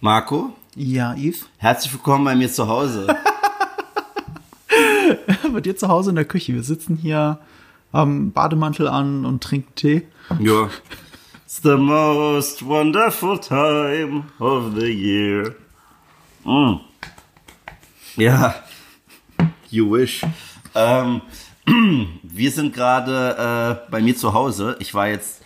Marco, Ja, Yves. herzlich willkommen bei mir zu Hause. Bei dir zu Hause in der Küche. Wir sitzen hier, haben Bademantel an und trinken Tee. ja. It's the most wonderful time of the year. Mm. Ja, you wish. Ähm, wir sind gerade äh, bei mir zu Hause. Ich war jetzt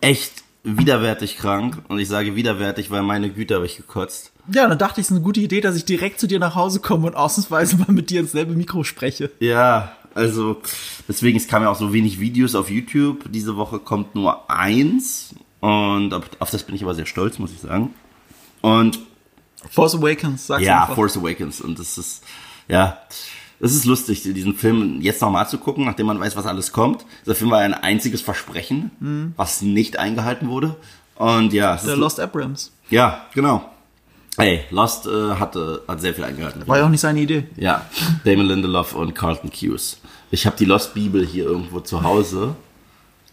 echt widerwärtig krank. Und ich sage widerwärtig, weil meine Güte habe ich gekotzt. Ja, dann dachte ich, es ist eine gute Idee, dass ich direkt zu dir nach Hause komme und ausnahmsweise mal mit dir ins selbe Mikro spreche. Ja, also deswegen, es kamen ja auch so wenig Videos auf YouTube. Diese Woche kommt nur eins. Und auf, auf das bin ich aber sehr stolz, muss ich sagen. Und Force Awakens, sag's ja, einfach. Force Awakens. Und das ist, ja, es ist lustig, diesen Film jetzt nochmal zu gucken, nachdem man weiß, was alles kommt. Dieser Film war ein einziges Versprechen, was nicht eingehalten wurde. Und ja, Der Lost Abrams. ja, genau. Ey, Lost äh, hatte, hat sehr viel eingehalten. War ja auch nicht seine Idee. Ja, Damon Lindelof und Carlton Hughes. Ich habe die Lost Bibel hier irgendwo zu Hause.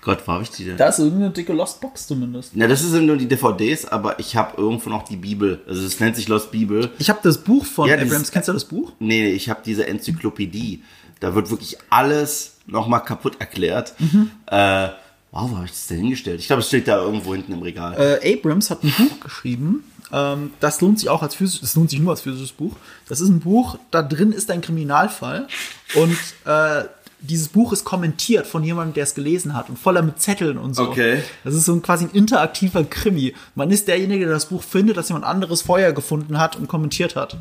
Gott, wo habe ich die denn? Da ist irgendeine dicke Lost Box zumindest. Na, das sind nur die DVDs, aber ich habe irgendwo noch die Bibel. Also es nennt sich Lost Bibel. Ich habe das Buch von Ja, Abrams. Kennst du das Buch? Nee, ich habe diese Enzyklopädie. Da wird wirklich alles nochmal kaputt erklärt. Mhm. Äh, wow, wo habe ich das denn hingestellt? Ich glaube, es steht da irgendwo hinten im Regal. Äh, Abrams hat ein Buch geschrieben. Ähm, das lohnt sich auch als physisch, das lohnt sich nur als physisches Buch. Das ist ein Buch, da drin ist ein Kriminalfall und äh, dieses Buch ist kommentiert von jemandem, der es gelesen hat und voller mit Zetteln und so. Okay. Das ist so ein quasi ein interaktiver Krimi. Man ist derjenige, der das Buch findet, dass jemand anderes vorher gefunden hat und kommentiert hat.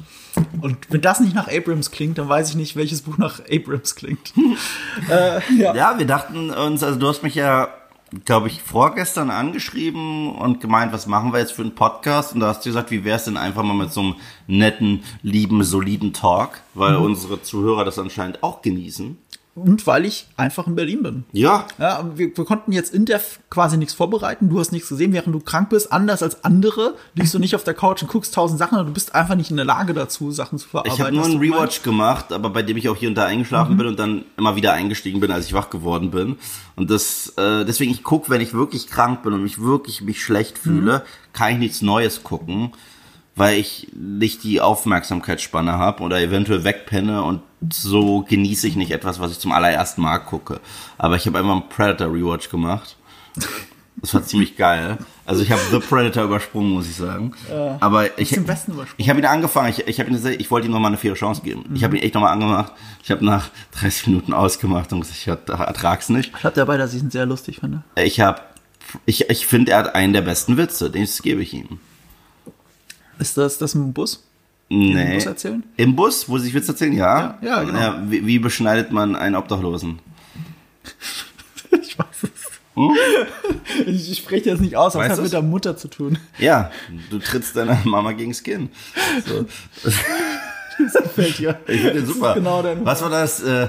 Und wenn das nicht nach Abrams klingt, dann weiß ich nicht, welches Buch nach Abrams klingt. äh, ja. Ja, wir dachten uns, also du hast mich ja, glaube ich, vorgestern angeschrieben und gemeint, was machen wir jetzt für einen Podcast? Und da hast du gesagt, wie wär's denn einfach mal mit so einem netten, lieben, soliden Talk, weil unsere Zuhörer das anscheinend auch genießen. Und weil ich einfach in Berlin bin. Ja, Ja, wir, wir konnten jetzt in der quasi nichts vorbereiten. Du hast nichts gesehen, während du krank bist. Anders als andere liegst du nicht auf der Couch und guckst tausend Sachen und du bist einfach nicht in der Lage dazu, Sachen zu verarbeiten. ich habe nur einen Rewatch gemacht, aber bei dem ich auch hier und da eingeschlafen bin und dann immer wieder eingestiegen bin, als ich wach geworden bin. Und das, äh, deswegen ich guck, wenn ich wirklich krank bin und mich wirklich mich schlecht fühle, kann ich nichts Neues gucken, weil ich nicht die Aufmerksamkeitsspanne habe oder eventuell wegpenne und so genieße ich nicht etwas, was ich zum allerersten Mal gucke. Aber ich habe einfach einen Predator Rewatch gemacht. Das war ziemlich geil. Also ich habe The Predator übersprungen, muss ich sagen. Aber ich, den ich habe ihn angefangen. Ich, ich ihn, ich wollte ihm noch mal eine faire Chance geben. Ich habe ihn echt noch mal angemacht. Ich habe nach 30 Minuten ausgemacht und gesagt, ich ertrag's nicht. Ich hatte dabei, dass ich ihn sehr lustig finde. Ich habe, ich, ich finde, er hat einen der besten Witze. Das gebe ich ihm. Ist das das im Bus? Nee. Bus erzählen? Im Bus, wo sie sich Witze erzählen, ja. Ja, ja, genau. wie, wie beschneidet man einen Obdachlosen? Ich weiß es. Ich, ich spreche das nicht aus, aber es hat mit der Mutter zu tun. Ja, du trittst deiner Mama gegens Kinn. So. Das fällt dir. Ich finde den super. Genau Was war das? Äh,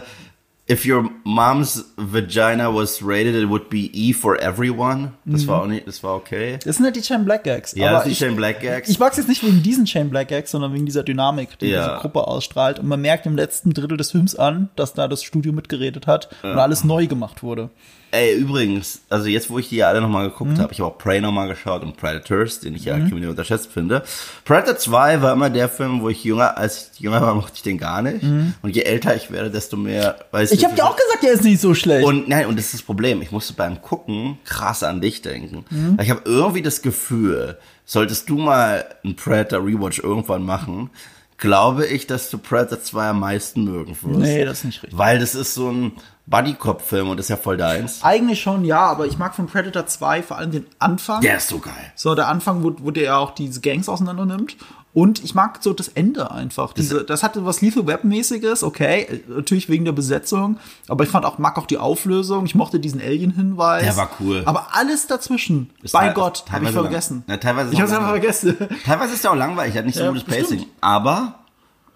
if your mom's vagina was rated, it would be E for everyone. Das war auch nicht, das war okay. Das sind halt die Shane Black Gags. Ja, aber das die ich, Shane Black Gags. Ich mag es jetzt nicht wegen diesen Shane Black Gags, sondern wegen dieser Dynamik, die Ja. diese Gruppe ausstrahlt. Und man merkt im letzten Drittel des Films an, dass da das Studio mitgeredet hat und alles neu gemacht wurde. Ey, übrigens, also jetzt, wo ich die ja alle nochmal geguckt Mhm. habe, ich habe auch Prey nochmal geschaut und Predators, den ich ja kriminell unterschätzt finde. Predator 2 war immer der Film, wo ich jünger, als ich jünger war, mochte ich den gar nicht. Und je älter ich werde, desto mehr, weiß Mhm. Ich habe dir auch gesagt, der ist nicht so schlecht. Und nein, und das ist das Problem. Ich musste beim Gucken krass an dich denken. Mhm. Weil Ich habe irgendwie das Gefühl, solltest du mal einen Predator Rewatch irgendwann machen, glaube ich, dass du Predator 2 am meisten mögen wirst. nee, das ist nicht richtig. Weil das ist so ein Buddy-Cop-Film und das ist ja voll deins. Eigentlich schon, ja, aber ich mag von Predator 2 vor allem den Anfang. Der ist so geil. So, der Anfang, wo, wo der ja auch diese Gangs auseinander nimmt. Und ich mag so das Ende einfach. Diese, das hatte was Lethal Web-mäßiges, okay, natürlich wegen der Besetzung, aber ich fand auch, mag auch die Auflösung, ich mochte diesen Alien-Hinweis. Der war cool. Aber alles dazwischen, Ist bei Gott, habe ich teilweise lang- vergessen. Ja, teilweise ist ich habe es auch einfach vergessen. Teilweise ist er auch langweilig, er hat nicht so Ja, gutes. Pacing. Aber,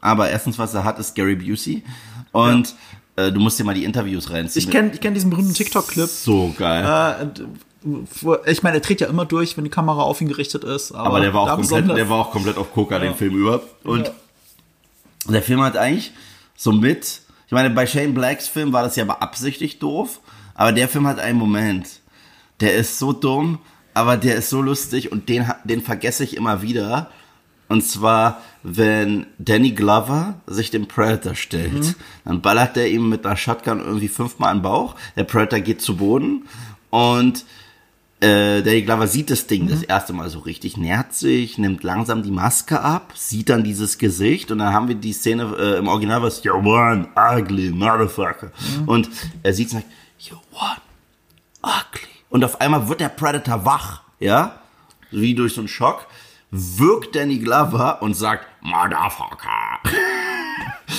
aber erstens, was er hat, ist Gary Busey. Und äh, du musst dir mal die Interviews reinziehen. Ich kenne ich kenn diesen berühmten TikTok-Clip. So geil. Äh, ich meine, er dreht ja immer durch, wenn die Kamera auf ihn gerichtet ist. Aber, Aber der war, auch komplett, der war auch komplett auf Coca den Film über. Und der Film hat eigentlich so mit, ich meine, bei Shane Blacks Film war das ja beabsichtigt doof, aber der Film hat einen Moment, der ist so dumm, aber der ist so lustig und den, den vergesse ich immer wieder. Und zwar, wenn Danny Glover sich dem Predator stellt, Mhm. dann ballert er ihm mit einer Shotgun irgendwie fünfmal den Bauch. Der Predator geht zu Boden und äh, Danny Glover sieht das Ding das erste Mal so richtig, nähert sich, nimmt langsam die Maske ab, sieht dann dieses Gesicht und dann haben wir die Szene äh, im Original, was You're one ugly motherfucker. Und er sieht sagt, You're one ugly. Und auf einmal wird der Predator wach, ja, wie durch so einen Schock, wirkt Danny Glover und sagt, Motherfucker.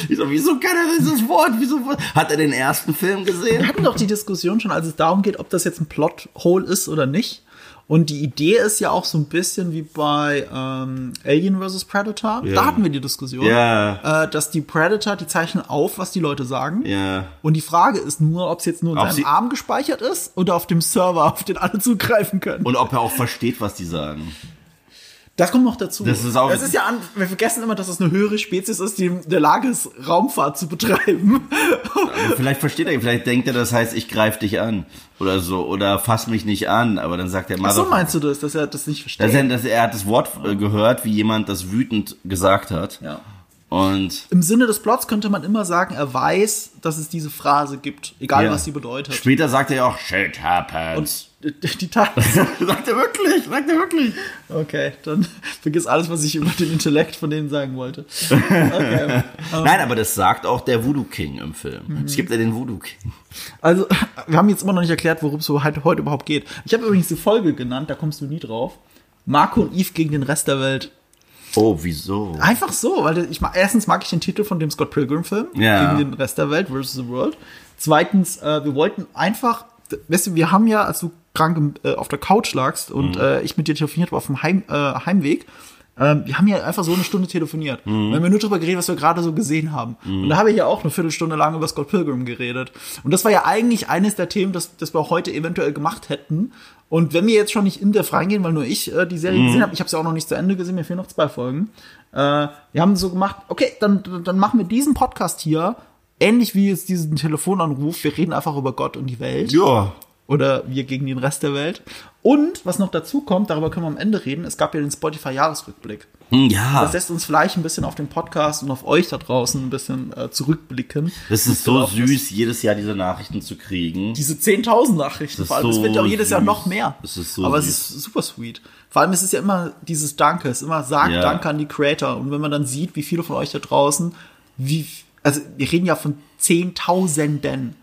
Ich so, wieso kann er dieses Wort? Wieso hat er den ersten Film gesehen? Wir hatten doch die Diskussion schon, als es darum geht, ob das jetzt ein Plothole ist oder nicht. Und die Idee ist ja auch so ein bisschen wie bei ähm, Alien vs. Predator. Ja. Da hatten wir die Diskussion, Ja. äh, dass die Predator, die zeichnen auf, was die Leute sagen. Ja. Und die Frage ist nur, ob es jetzt nur in Ob seinem Arm gespeichert ist oder auf dem Server, auf den alle zugreifen können. Und ob er auch versteht, was die sagen. Das kommt noch dazu. Das ist auch- Das ist ja an, wir vergessen immer, dass es eine höhere Spezies ist, die in der Lage ist, Raumfahrt zu betreiben. Aber vielleicht versteht er, vielleicht denkt er, das heißt, ich greife dich an. Oder so. Oder fass mich nicht an. Aber dann sagt er, Ach so meinst du das, dass er das nicht versteht? Dass er, dass er hat das Wort äh, gehört, wie jemand das wütend gesagt hat. ja. Und Im Sinne des Plots könnte man immer sagen, er weiß, dass es diese Phrase gibt, egal ja. was sie bedeutet. später sagt er ja auch, shit happens. Und die Tat. sagt er wirklich, sagt er wirklich. Okay, dann vergiss alles, was ich über den Intellekt von denen sagen wollte. Okay. Nein, aber das sagt auch der Voodoo King im Film. Mhm. Es gibt ja den Voodoo King. Also, wir haben jetzt immer noch nicht erklärt, worum es so heute, überhaupt geht. Ich habe übrigens die Folge genannt, da kommst du nie drauf. Marco und Eve gegen den Rest der Welt. Oh, wieso? Einfach so, weil ich erstens mag ich den Titel von dem Scott Pilgrim Film Ja. gegen den Rest der Welt versus the World. Zweitens, äh, wir wollten einfach, weißt du, wir haben ja, als du krank im, äh, auf der Couch lagst und Mhm. äh, ich mit dir telefoniert war auf dem Heim, äh, Heimweg, ähm, wir haben ja einfach so eine Stunde telefoniert. Mhm. Wir haben ja nur darüber geredet, was wir gerade so gesehen haben. Und da habe ich ja auch eine Viertelstunde lang über Scott Pilgrim geredet. Und das war ja eigentlich eines der Themen, das, das wir heute eventuell gemacht hätten. Und wenn wir jetzt schon nicht in Depth reingehen, weil nur ich äh, die Serie gesehen habe, ich habe sie auch noch nicht zu Ende gesehen, mir fehlen noch zwei Folgen. Äh, wir haben so gemacht, okay, dann, dann machen wir diesen Podcast hier, ähnlich wie jetzt diesen Telefonanruf, wir reden einfach über Gott und die Welt Ja. Oder wir gegen den Rest der Welt. Und was noch dazu kommt, darüber können wir am Ende reden, es gab ja den Spotify-Jahresrückblick. Hm, Ja. Das lässt uns vielleicht ein bisschen auf den Podcast und auf euch da draußen ein bisschen äh, zurückblicken. Das ist so süß, jedes Jahr diese Nachrichten zu kriegen. Diese 10.000 Nachrichten, vor allem, es so wird ja auch jedes Jahr süß. noch mehr. Das ist so Aber süß. es ist super sweet. Vor allem ist es ja immer dieses Danke, es ist immer sagt Ja. Danke an die Creator. Und wenn man dann sieht, wie viele von euch da draußen, wie, also wir reden ja von Zehntausenden.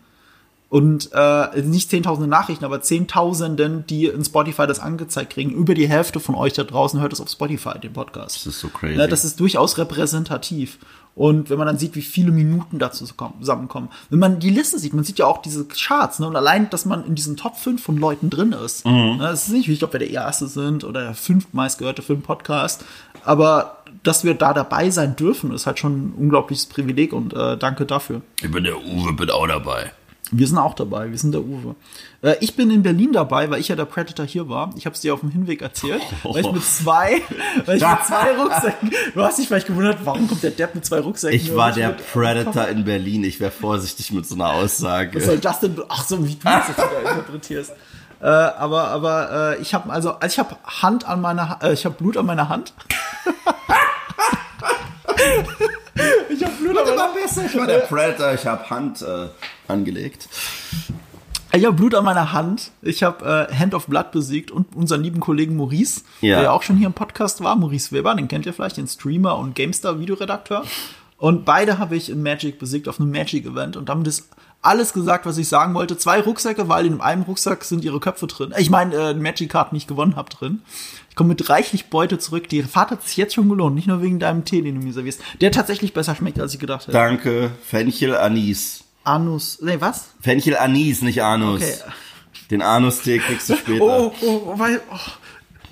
Und äh, nicht zehntausende Nachrichten, aber zehntausenden, die in Spotify das angezeigt kriegen. Über die Hälfte von euch da draußen hört es auf Spotify, den Podcast. Das ist so crazy. Ja, das ist durchaus repräsentativ. Und wenn man dann sieht, wie viele Minuten dazu zusammenkommen. Wenn man die Liste sieht, man sieht ja auch diese Charts, ne? Und allein, dass man in diesen Top 5 von Leuten drin ist. Mhm. Ne? Es ist nicht wichtig, ob wir der erste sind oder der fünf meistgehörte Filmpodcast. Aber dass wir da dabei sein dürfen, ist halt schon ein unglaubliches Privileg und äh, danke dafür. ich bin der Uwe, bin auch dabei. Wir sind auch dabei, wir sind der Uwe. Äh, ich bin in Berlin dabei, weil ich ja der Predator hier war. Ich habe es dir auf dem Hinweg erzählt, weil ich mit zwei, weil ich mit zwei Rucksäcken, du hast dich vielleicht gewundert, warum kommt der Depp mit zwei Rucksäcken? Ich war der mit- Predator in Berlin. Ich wäre vorsichtig mit so einer Aussage. Was soll das denn? Ach so, wie du das jetzt wieder interpretierst. Äh, aber aber äh, ich habe also, also ich habe Hand an meiner, äh, ich habe Blut an meiner Hand. ich habe Blut an meiner besser. Ich war der Predator. Ich habe Hand äh, angelegt. Ich habe Blut an meiner Hand. Ich habe äh, Hand of Blood besiegt und unseren lieben Kollegen Maurice, Ja. der ja auch schon hier im Podcast war. Maurice Weber, den kennt ihr vielleicht, den Streamer und GameStar-Videoredakteur. Und beide habe ich in Magic besiegt auf einem Magic-Event. Und damit ist alles gesagt, was ich sagen wollte. Zwei Rucksäcke, weil in einem Rucksack sind ihre Köpfe drin. Ich meine, äh, Magic-Card nicht gewonnen habe drin. Ich komme mit reichlich Beute zurück. Die Fahrt hat sich jetzt schon gelohnt. Nicht nur wegen deinem Tee, den du mir servierst. Der tatsächlich besser schmeckt, als ich gedacht hätte. Danke. Fenchel Anis. Anus. Nee, was? Fenchel Anis, nicht Anus. Okay. Den Anus-Tee kriegst du später. Oh, oh, oh, weil, oh.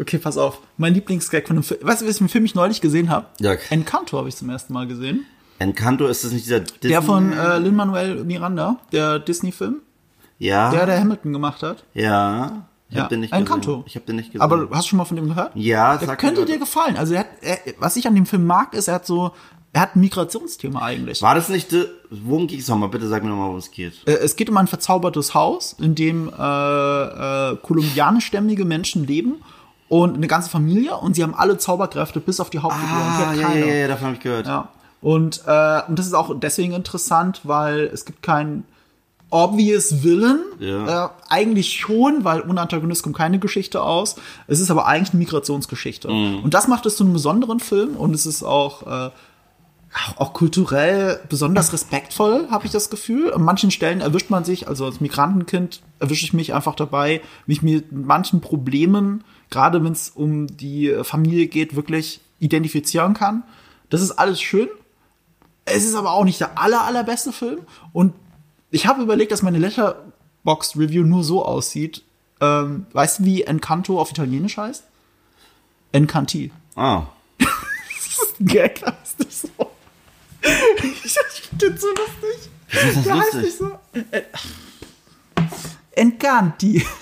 Okay, pass auf. Mein Lieblingsgag von dem Film. Weißt du, welchen Film ich neulich gesehen habe? Ja. Encanto habe ich zum ersten Mal gesehen. Encanto, ist das nicht dieser Disney? Der von äh, Lin-Manuel Miranda, der Disney-Film, Ja. der der Hamilton gemacht hat. ja. Ich Ja, hab den nicht Encanto. gesehen. Ich hab den nicht gesehen. Aber hast du schon mal von dem gehört? ja, Der sag könnte dir gefallen. Also er hat, er, was ich an dem Film mag, ist, er hat so, er hat ein Migrationsthema eigentlich. War das nicht, de- worum ging es nochmal? Bitte sag mir nochmal, worum es geht. Äh, Es geht um ein verzaubertes Haus, in dem äh, äh, kolumbianischstämmige Menschen leben und eine ganze Familie und sie haben alle Zauberkräfte bis auf die Hauptfigur. Ah, ja, ja, ja, davon habe ich gehört. Ja. Und, äh, und das ist auch deswegen interessant, weil es gibt keinen obvious Villain. Ja. Äh, eigentlich schon, weil ohne Antagonist kommt keine Geschichte aus. Es ist aber eigentlich eine Migrationsgeschichte. Mhm. Und das macht es zu einem besonderen Film und es ist auch, äh, auch, kulturell besonders respektvoll, habe ich das Gefühl. An manchen Stellen erwischt man sich, also als Migrantenkind erwische ich mich einfach dabei, wie ich mir mit manchen Problemen, gerade wenn es um die Familie geht, wirklich identifizieren kann. Das ist alles schön. Es ist aber auch nicht der aller, allerbeste Film. Und ich habe überlegt, dass meine Letterboxd-Review nur so aussieht. Ähm, weißt du, wie Encanto auf Italienisch heißt? Encanti. Ah. Das ist ein Gag, das ist so. Ich finde das so lustig. Wieso ist das Der heißt lustig? nicht so. Äh, Encanti.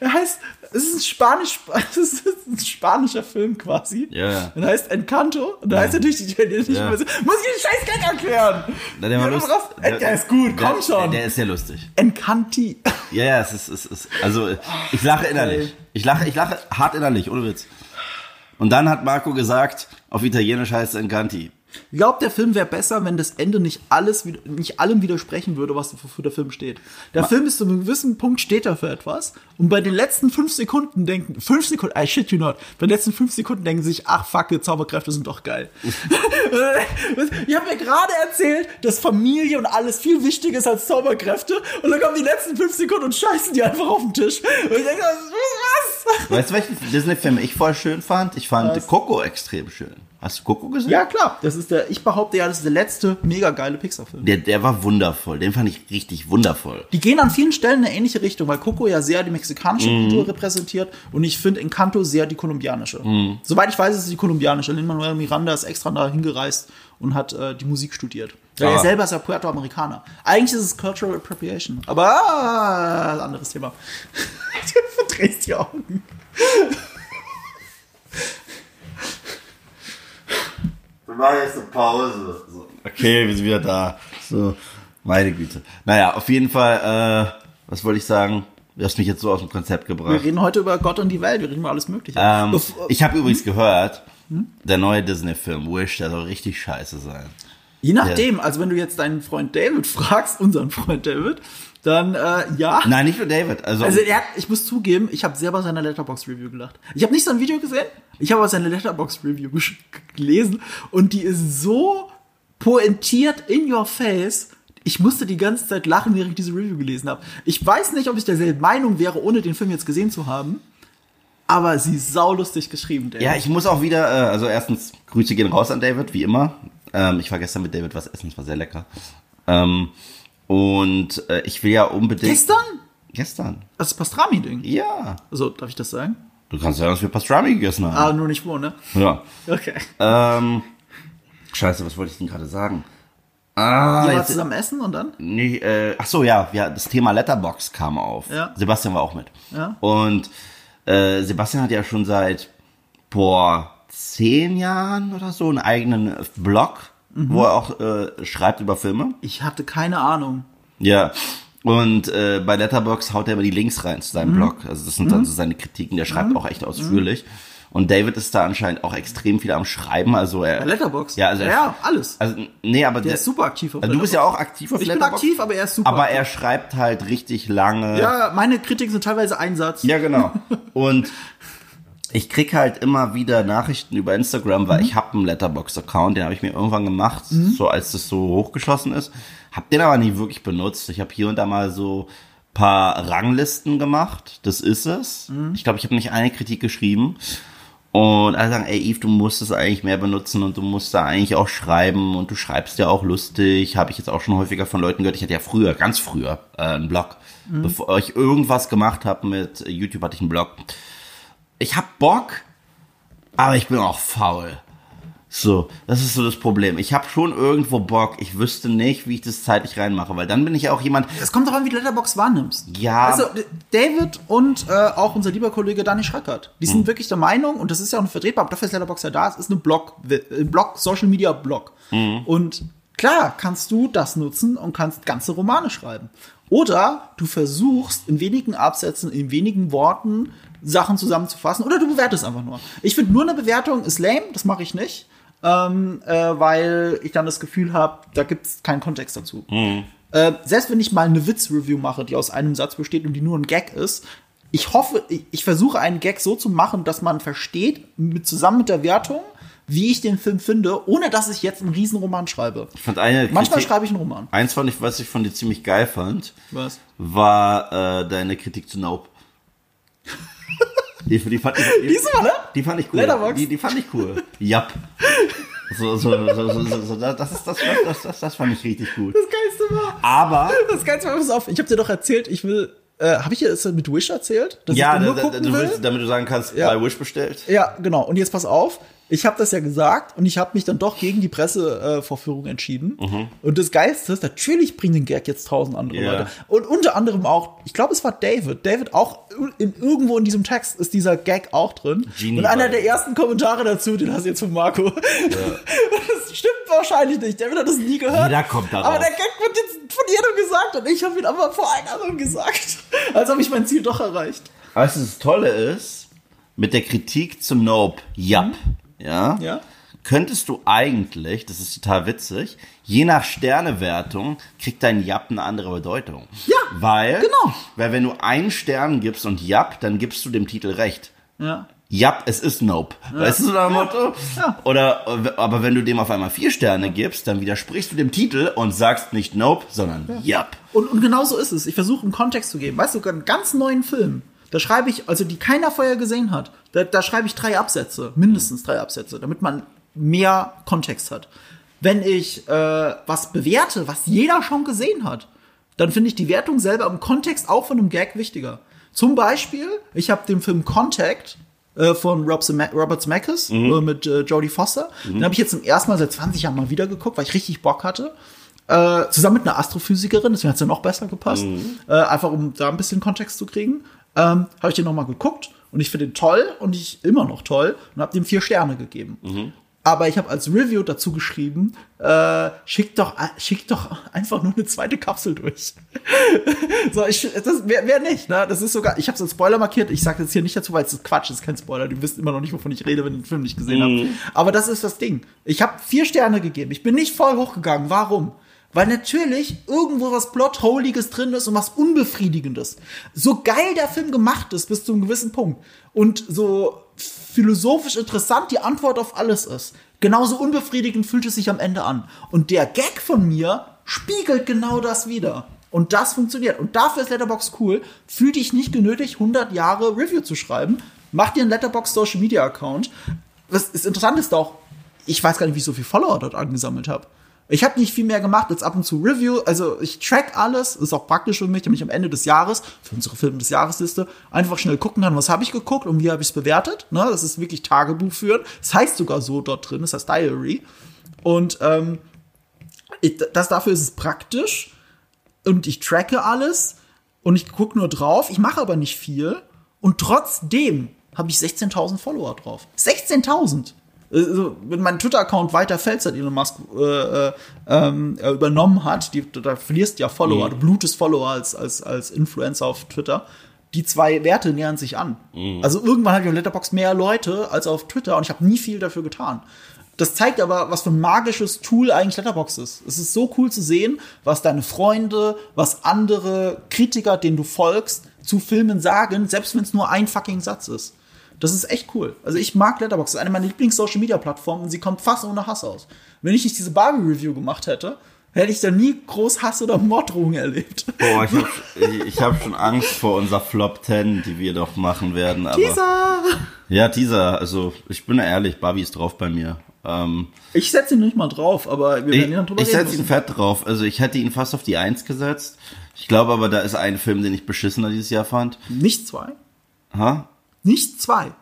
Er heißt, es ist ein Spanisch, es ist ein spanischer Film quasi. Ja, ja. Und heißt Encanto. Und da heißt natürlich die italienische Ja. Version. Muss ich den scheiß Gag erklären? Na, der, war Ja, lustig. was? Ey, der ist gut, der, komm schon. Der, der ist sehr lustig. Encanti. Ja, ja, es ist, es ist, also ich lache innerlich. Ich lache, ich lache hart innerlich, ohne Witz. Und dann hat Marco gesagt, auf Italienisch heißt es Encanti. Ich glaube, der Film wäre besser, wenn das Ende nicht alles, nicht allem widersprechen würde, was wofür der Film steht. Der Film ist zu einem gewissen Punkt steht er für etwas. Und bei den letzten fünf Sekunden denken, fünf Sekunden, I shit you not, bei den letzten fünf Sekunden denken sie sich, ach fuck, die Zauberkräfte sind doch geil. ich habe mir gerade erzählt, dass Familie und alles viel wichtiger ist als Zauberkräfte. Und dann kommen die letzten fünf Sekunden und scheißen die einfach auf den Tisch. Und ich denke, was? Weißt du, welchen Disney-Film ich voll schön fand? Ich fand Was? Coco extrem schön. Hast du Coco gesehen? Ja, klar. Das ist der, ich behaupte ja, das ist der letzte mega geile Pixar-Film. Der, der war wundervoll. Den fand ich richtig wundervoll. Die gehen an vielen Stellen in eine ähnliche Richtung, weil Coco ja sehr die mexikanische Kultur repräsentiert und ich finde Encanto sehr die kolumbianische. Soweit ich weiß, ist es die kolumbianische. Lin-Manuel Miranda ist extra da hingereist und hat äh, die Musik studiert. Weil Ah. er selber ist ja Puerto-Amerikaner. Eigentlich ist es Cultural Appropriation. Aber ah, anderes Thema. du verdrehst die Augen. Wir machen jetzt eine Pause. So. Okay, wir sind wieder da. So, meine Güte. Naja, auf jeden Fall, äh, was wollte ich sagen? Du hast mich jetzt so aus dem Konzept Wir gebracht. reden heute über Gott und die Welt. Wir reden über alles Mögliche. Ähm, ich habe übrigens gehört, der neue Disney-Film Wish, der soll richtig scheiße sein. Je nachdem, also wenn du jetzt deinen Freund David fragst, unseren Freund David, dann äh, ja. Nein, nicht nur David. Also, Also er ich muss zugeben, ich habe sehr bei seiner Letterbox Review gelacht. Ich habe nicht sein Video gesehen, ich habe aber seine Letterbox Review gesch- gelesen und die ist so pointiert in your face. Ich musste die ganze Zeit lachen, während ich diese Review gelesen habe. Ich weiß nicht, ob ich derselben Meinung wäre, ohne den Film jetzt gesehen zu haben. Aber sie ist saulustig geschrieben, David. ja, ich muss auch wieder, äh, also erstens, Grüße gehen raus an David, wie immer. Ähm, ich war gestern mit David was essen, es war sehr lecker. Ähm, und äh, ich will ja unbedingt... Gestern? Gestern. Das Pastrami-Ding. Ja. Also, darf ich das sagen? Du kannst sagen, dass wir Pastrami gegessen haben. Ah, nur nicht wo, ne? Ja. Okay. Ähm, scheiße, was wollte ich denn gerade sagen? Ah, Ihr wart zusammen essen und dann? nee, äh, ach so, ja, ja, das Thema Letterbox kam auf. Ja. Sebastian war auch mit. Ja. Und äh, Sebastian hat ja schon seit, boah, zehn Jahren oder so einen eigenen Blog, Mhm. wo er auch äh, schreibt über Filme. Ich hatte keine Ahnung. Ja. Und äh, bei Letterbox haut er immer die Links rein zu Mhm. seinem Blog. Also das sind dann so seine Kritiken. Der schreibt auch echt ausführlich. Und David ist da anscheinend auch extrem viel am Schreiben. Also er. Bei Letterbox? Ja, also er, Ja, alles. Also nee, aber Der ist super aktiv auf Also du bist ja auch aktiv auf Ich bin Letterboxd. aktiv, aber er ist super Aber aktiv. er schreibt halt richtig lange. Ja, meine Kritiken sind teilweise ein Satz. Ja, genau. Und ich krieg halt immer wieder Nachrichten über Instagram, weil ich habe einen Letterbox-Account, den habe ich mir irgendwann gemacht, so als das so hochgeschossen ist. Hab den aber nie wirklich benutzt. Ich habe hier und da mal so paar Ranglisten gemacht. Das ist es. Ich glaube, ich habe nicht eine Kritik geschrieben. Und alle sagen, ey Yves, du musst es eigentlich mehr benutzen und du musst da eigentlich auch schreiben und du schreibst ja auch lustig. Habe ich jetzt auch schon häufiger von Leuten gehört. Ich hatte ja früher, ganz früher, äh, einen Blog. Bevor ich irgendwas gemacht habe mit YouTube, hatte ich einen Blog. Ich hab Bock, aber ich bin auch faul. So, das ist so das Problem. Ich habe schon irgendwo Bock. Ich wüsste nicht, wie ich das zeitlich reinmache, weil dann bin ich ja auch jemand. Es kommt darauf an, wie du Letterbox wahrnimmst. Ja. Also, David und äh, auch unser lieber Kollege Dani Schrackert, die Hm. sind wirklich der Meinung, und das ist ja auch vertretbar, aber dafür ist Letterbox ja da, es ist eine Blog, äh, Blog, Social Media Blog. Hm. Und klar kannst du das nutzen und kannst ganze Romane schreiben. Oder du versuchst in wenigen Absätzen, in wenigen Worten Sachen zusammenzufassen oder du bewertest einfach nur. Ich finde nur eine Bewertung ist lame, das mache ich nicht, ähm, äh, weil ich dann das Gefühl habe, da gibt es keinen Kontext dazu. Äh, selbst wenn ich mal eine Witz-Review mache, die aus einem Satz besteht und die nur ein Gag ist, ich hoffe, ich, ich versuche einen Gag so zu machen, dass man versteht, mit, zusammen mit der Wertung, wie ich den Film finde, ohne dass ich jetzt einen Riesenroman schreibe. Ich fand eine Manchmal Kritik- schreibe ich einen Roman. Eins fand ich, was ich von dir ziemlich geil fand, Was? war äh, deine Kritik zu Nope. Die, die, fand ich, die, Diesmal, ne? die fand ich cool. Letterboxd? Die, die fand ich cool. Jap. So, so, so, so, das, ist, das, das, das, das fand ich richtig gut. Das Geilste war. Aber, Das Geilste war, pass auf, ich habe dir doch erzählt, ich will. Äh, habe ich dir das mit Wish erzählt? Ja, da, da, du will? willst, damit du sagen kannst, Ja. bei Wish bestellt. Ja, genau. Und jetzt pass auf. Ich habe das ja gesagt und ich habe mich dann doch gegen die Pressevorführung äh, entschieden. Und das Geilste ist, natürlich bringen den Gag jetzt tausend andere Ja. Leute. Und unter anderem auch, ich glaube, es war David. David auch in, irgendwo in diesem Text ist dieser Gag auch drin. Genie und einer der ersten Kommentare dazu, den hast du jetzt von Marco. Und das stimmt wahrscheinlich nicht. David hat das nie gehört. Jeder kommt darauf. Aber der Gag wird jetzt von jedem gesagt und ich habe ihn aber vor allen anderen gesagt. Also habe ich mein Ziel doch erreicht. Weißt du, das Tolle ist, mit der Kritik zu Nope, Jap, ja, Ja. könntest du eigentlich, das ist total witzig, je nach Sternewertung kriegt dein Jap eine andere Bedeutung. Ja, Weil, genau. weil wenn du einen Stern gibst und Jap, dann gibst du dem Titel recht. Ja. Jap, es ist Nope. Weißt du so dem Motto? Ja. Oder, aber wenn du dem auf einmal vier Sterne gibst, dann widersprichst du dem Titel und sagst nicht Nope, sondern Jap. Und, und genau so ist es. Ich versuche einen Kontext zu geben. Weißt du, einen ganz neuen Film, da schreibe ich, also die keiner vorher gesehen hat, da, da schreibe ich drei Absätze, mindestens drei Absätze, damit man mehr Kontext hat. Wenn ich äh, was bewerte, was jeder schon gesehen hat, dann finde ich die Wertung selber im Kontext auch von einem Gag wichtiger. Zum Beispiel, ich habe den Film Contact äh, von Rob Robert Zemeckis äh, mit äh, Jodie Foster. Den habe ich jetzt zum ersten Mal seit 20 Jahren mal wieder geguckt, weil ich richtig Bock hatte. Äh, zusammen mit einer Astrophysikerin, deswegen hat es ja noch besser gepasst. Äh, einfach um da ein bisschen Kontext zu kriegen. Ähm, habe ich den nochmal geguckt und ich finde den toll und ich immer noch toll und habe dem vier Sterne gegeben. Aber ich habe als Review dazu geschrieben, äh, schick doch, schick doch einfach nur eine zweite Kapsel durch. so, ich, das wer, wer nicht, ne? Das ist sogar, ich habe es als Spoiler markiert. Ich sage jetzt hier nicht dazu, weil es ist Quatsch, es ist kein Spoiler. Du wisst immer noch nicht, wovon ich rede, wenn ihr den Film nicht gesehen habt. Aber das ist das Ding. Ich habe vier Sterne gegeben. Ich bin nicht voll hochgegangen. Warum? Weil natürlich irgendwo was Plotholiges drin ist und was Unbefriedigendes. So geil der Film gemacht ist bis zu einem gewissen Punkt und so philosophisch interessant die Antwort auf alles ist. Genauso unbefriedigend fühlt es sich am Ende an. Und der Gag von mir spiegelt genau das wieder. Und das funktioniert. Und dafür ist Letterbox cool. Fühl dich nicht genötigt, 100 Jahre Review zu schreiben. Mach dir einen Letterbox Social Media Account. Was ist interessant ist auch, ich weiß gar nicht, wie ich so viel Follower dort angesammelt habe. Ich habe nicht viel mehr gemacht als ab und zu Review. Also ich track alles, ist auch praktisch für mich, damit ich am Ende des Jahres, für unsere Film des Jahresliste, einfach schnell gucken kann, was habe ich geguckt und wie habe ich es bewertet. Ne? Das ist wirklich Tagebuch führen. Das heißt sogar so dort drin, das heißt Diary. Und ähm, ich, das dafür ist es praktisch und ich tracke alles und ich gucke nur drauf. Ich mache aber nicht viel und trotzdem habe ich 16.000 Follower drauf. 16.000! Also, wenn mein Twitter-Account weiter fällt, seit Elon Musk äh, äh, ähm, äh, übernommen hat, die, da verlierst du ja Follower, du blutest Follower als, als, als Influencer auf Twitter. Die zwei Werte nähern sich an. Also irgendwann habe ich auf Letterboxd mehr Leute als auf Twitter und ich habe nie viel dafür getan. Das zeigt aber, was für ein magisches Tool eigentlich Letterboxd ist. Es ist so cool zu sehen, was deine Freunde, was andere Kritiker, denen du folgst, zu Filmen sagen, selbst wenn es nur ein fucking Satz ist. Das ist echt cool. Also ich mag Letterboxd. Das ist eine meiner Lieblings-Social-Media-Plattformen und sie kommt fast ohne Hass aus. Wenn ich nicht diese Barbie-Review gemacht hätte, hätte ich da nie groß Hass oder Morddrohungen erlebt. Boah, ich habe ich, ich hab schon Angst vor unserer Flop 10, die wir doch machen werden. Aber Dieser! Ja, dieser, also ich bin ehrlich, Barbie ist drauf bei mir. Ähm, Ich setze ihn nicht mal drauf, aber wir ich werden ja drüber ich reden setze ihn fett drauf. Also ich hätte ihn fast auf die 1 gesetzt. Ich glaube aber, da ist ein Film, den ich beschissener dieses Jahr fand. Nicht zwei. Ha? Nicht zwei.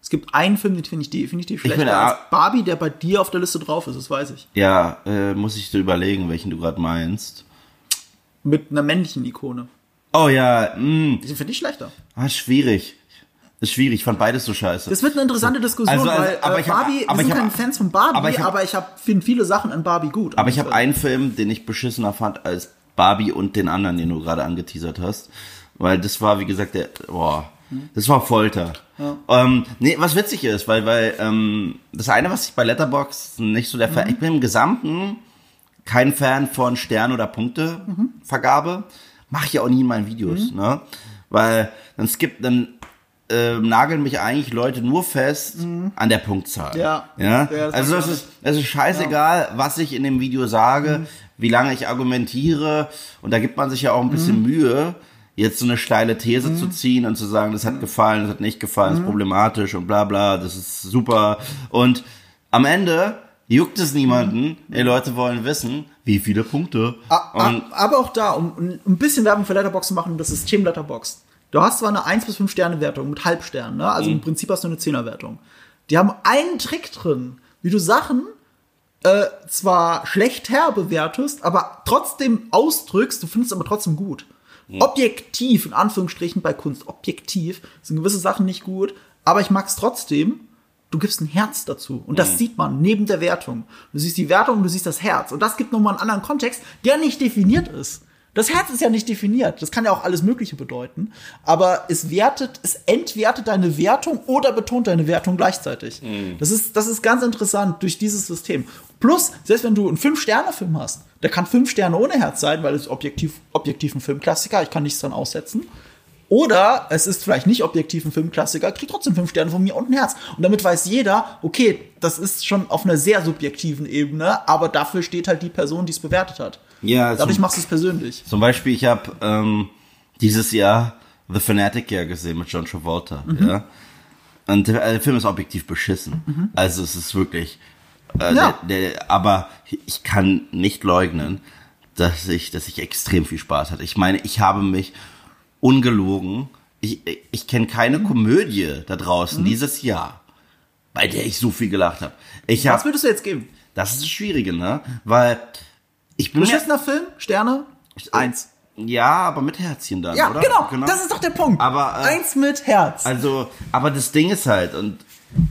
Es gibt einen Film, den finde ich definitiv bin schlechter a- als Barbie, der bei dir auf der Liste drauf ist, das weiß ich. Ja, äh, muss ich dir überlegen, welchen du gerade meinst. Mit einer männlichen Ikone. Oh ja, mh, Den finde ich schlechter. ah, schwierig. Ist schwierig, ich fand beides so scheiße. Das wird eine interessante Diskussion, Also, also, weil aber äh, ich hab- Barbie, aber wir ich sind keine Fans von Barbie, aber ich hab- aber ich hab, finde viele Sachen an Barbie gut. Aber ich habe äh, einen Film, den ich beschissener fand als Barbie und den anderen, den du gerade angeteasert hast. Weil das war, wie gesagt, der, boah. Das war Folter. Ähm, nee, was witzig ist, weil, weil ähm, das eine, was ich bei Letterbox nicht so der Fan, ich bin im Gesamten kein Fan von Stern- oder Punktevergabe. Mache ich ja auch nie in meinen Videos, ne? Weil dann skippt, dann äh, nageln mich eigentlich Leute nur fest an der Punktzahl. Ja. ja? Ja, das also es ist, es ist scheißegal, was ich in dem Video sage, wie lange ich argumentiere. Und da gibt man sich ja auch ein bisschen Mühe, jetzt so eine steile These zu ziehen und zu sagen, das hat gefallen, das hat nicht gefallen, das ist problematisch und bla bla, das ist super. Und am Ende juckt es niemanden. Die Leute wollen wissen, wie viele Punkte. A- Und a- Aber auch da, um ein bisschen Werbung für Letterbox zu machen, das System Letterbox. Du hast zwar eine 1 bis 5 Sterne Wertung mit Halbsternen, ne? also im Prinzip hast du eine 10er Wertung. Die haben einen Trick drin, wie du Sachen äh, zwar schlecht herbewertest, aber trotzdem ausdrückst, du findest es aber trotzdem gut. Objektiv, in Anführungsstrichen bei Kunst, objektiv sind gewisse Sachen nicht gut, aber ich mag es trotzdem. Du gibst ein Herz dazu. Und das sieht man neben der Wertung. Du siehst die Wertung und du siehst das Herz. Und das gibt nochmal einen anderen Kontext, der nicht definiert ist. Das Herz ist ja nicht definiert. Das kann ja auch alles Mögliche bedeuten. Aber es wertet, es entwertet deine Wertung oder betont deine Wertung gleichzeitig. Das ist, das ist ganz interessant durch dieses System. Plus, selbst wenn du einen Fünf-Sterne-Film hast, der kann fünf Sterne ohne Herz sein, weil es objektiv, objektiv ein Filmklassiker, ich kann nichts dran aussetzen. Oder es ist vielleicht nicht objektiv ein Filmklassiker, kriegt trotzdem fünf Sterne von mir und ein Herz. Und damit weiß jeder, okay, das ist schon auf einer sehr subjektiven Ebene, aber dafür steht halt die Person, die es bewertet hat. Ja, Dadurch machst du es persönlich. zum Beispiel, ich habe ähm, dieses Jahr The Fanatic ja gesehen mit John Travolta. Mhm. Ja? Und der, der Film ist objektiv beschissen. Also es ist wirklich. Äh, Ja. der, der, aber ich kann nicht leugnen, dass ich, dass ich extrem viel Spaß hatte. Ich meine, ich habe mich ungelogen. Ich, ich kenne keine Mhm. Komödie da draußen dieses Jahr, bei der ich so viel gelacht habe. Ich Was habe, würdest du jetzt geben? das ist das Schwierige, ne? Weil ich bin Beschissener Film? Sterne? Eins. ja, aber mit Herzchen dann, Ja, oder? genau, Das ist doch der Punkt. Aber, äh, Eins mit Herz. Also, aber das Ding ist halt, und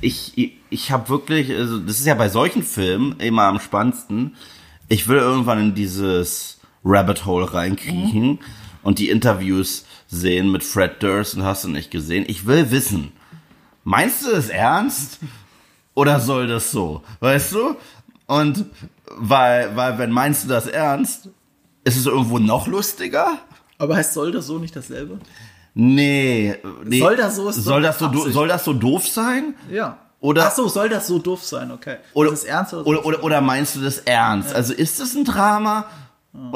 ich, ich, ich habe wirklich, also das ist ja bei solchen Filmen immer am spannendsten. Ich will irgendwann in dieses Rabbit Hole reinkriechen und die Interviews sehen mit Fred Durst und hast du nicht gesehen. Ich will wissen, meinst du das ernst? Oder soll das so? Weißt du? Und weil, weil, wenn meinst du das ernst, ist es irgendwo noch lustiger? Aber heißt soll das so nicht dasselbe? Nee, nee. Soll das so- ist soll das so Absicht. soll das so doof sein? Ja. Oder- Ach so, soll das so doof sein? Okay. Oder, ist ernst oder, oder, oder, oder meinst du das ernst? Also ist es ein Drama?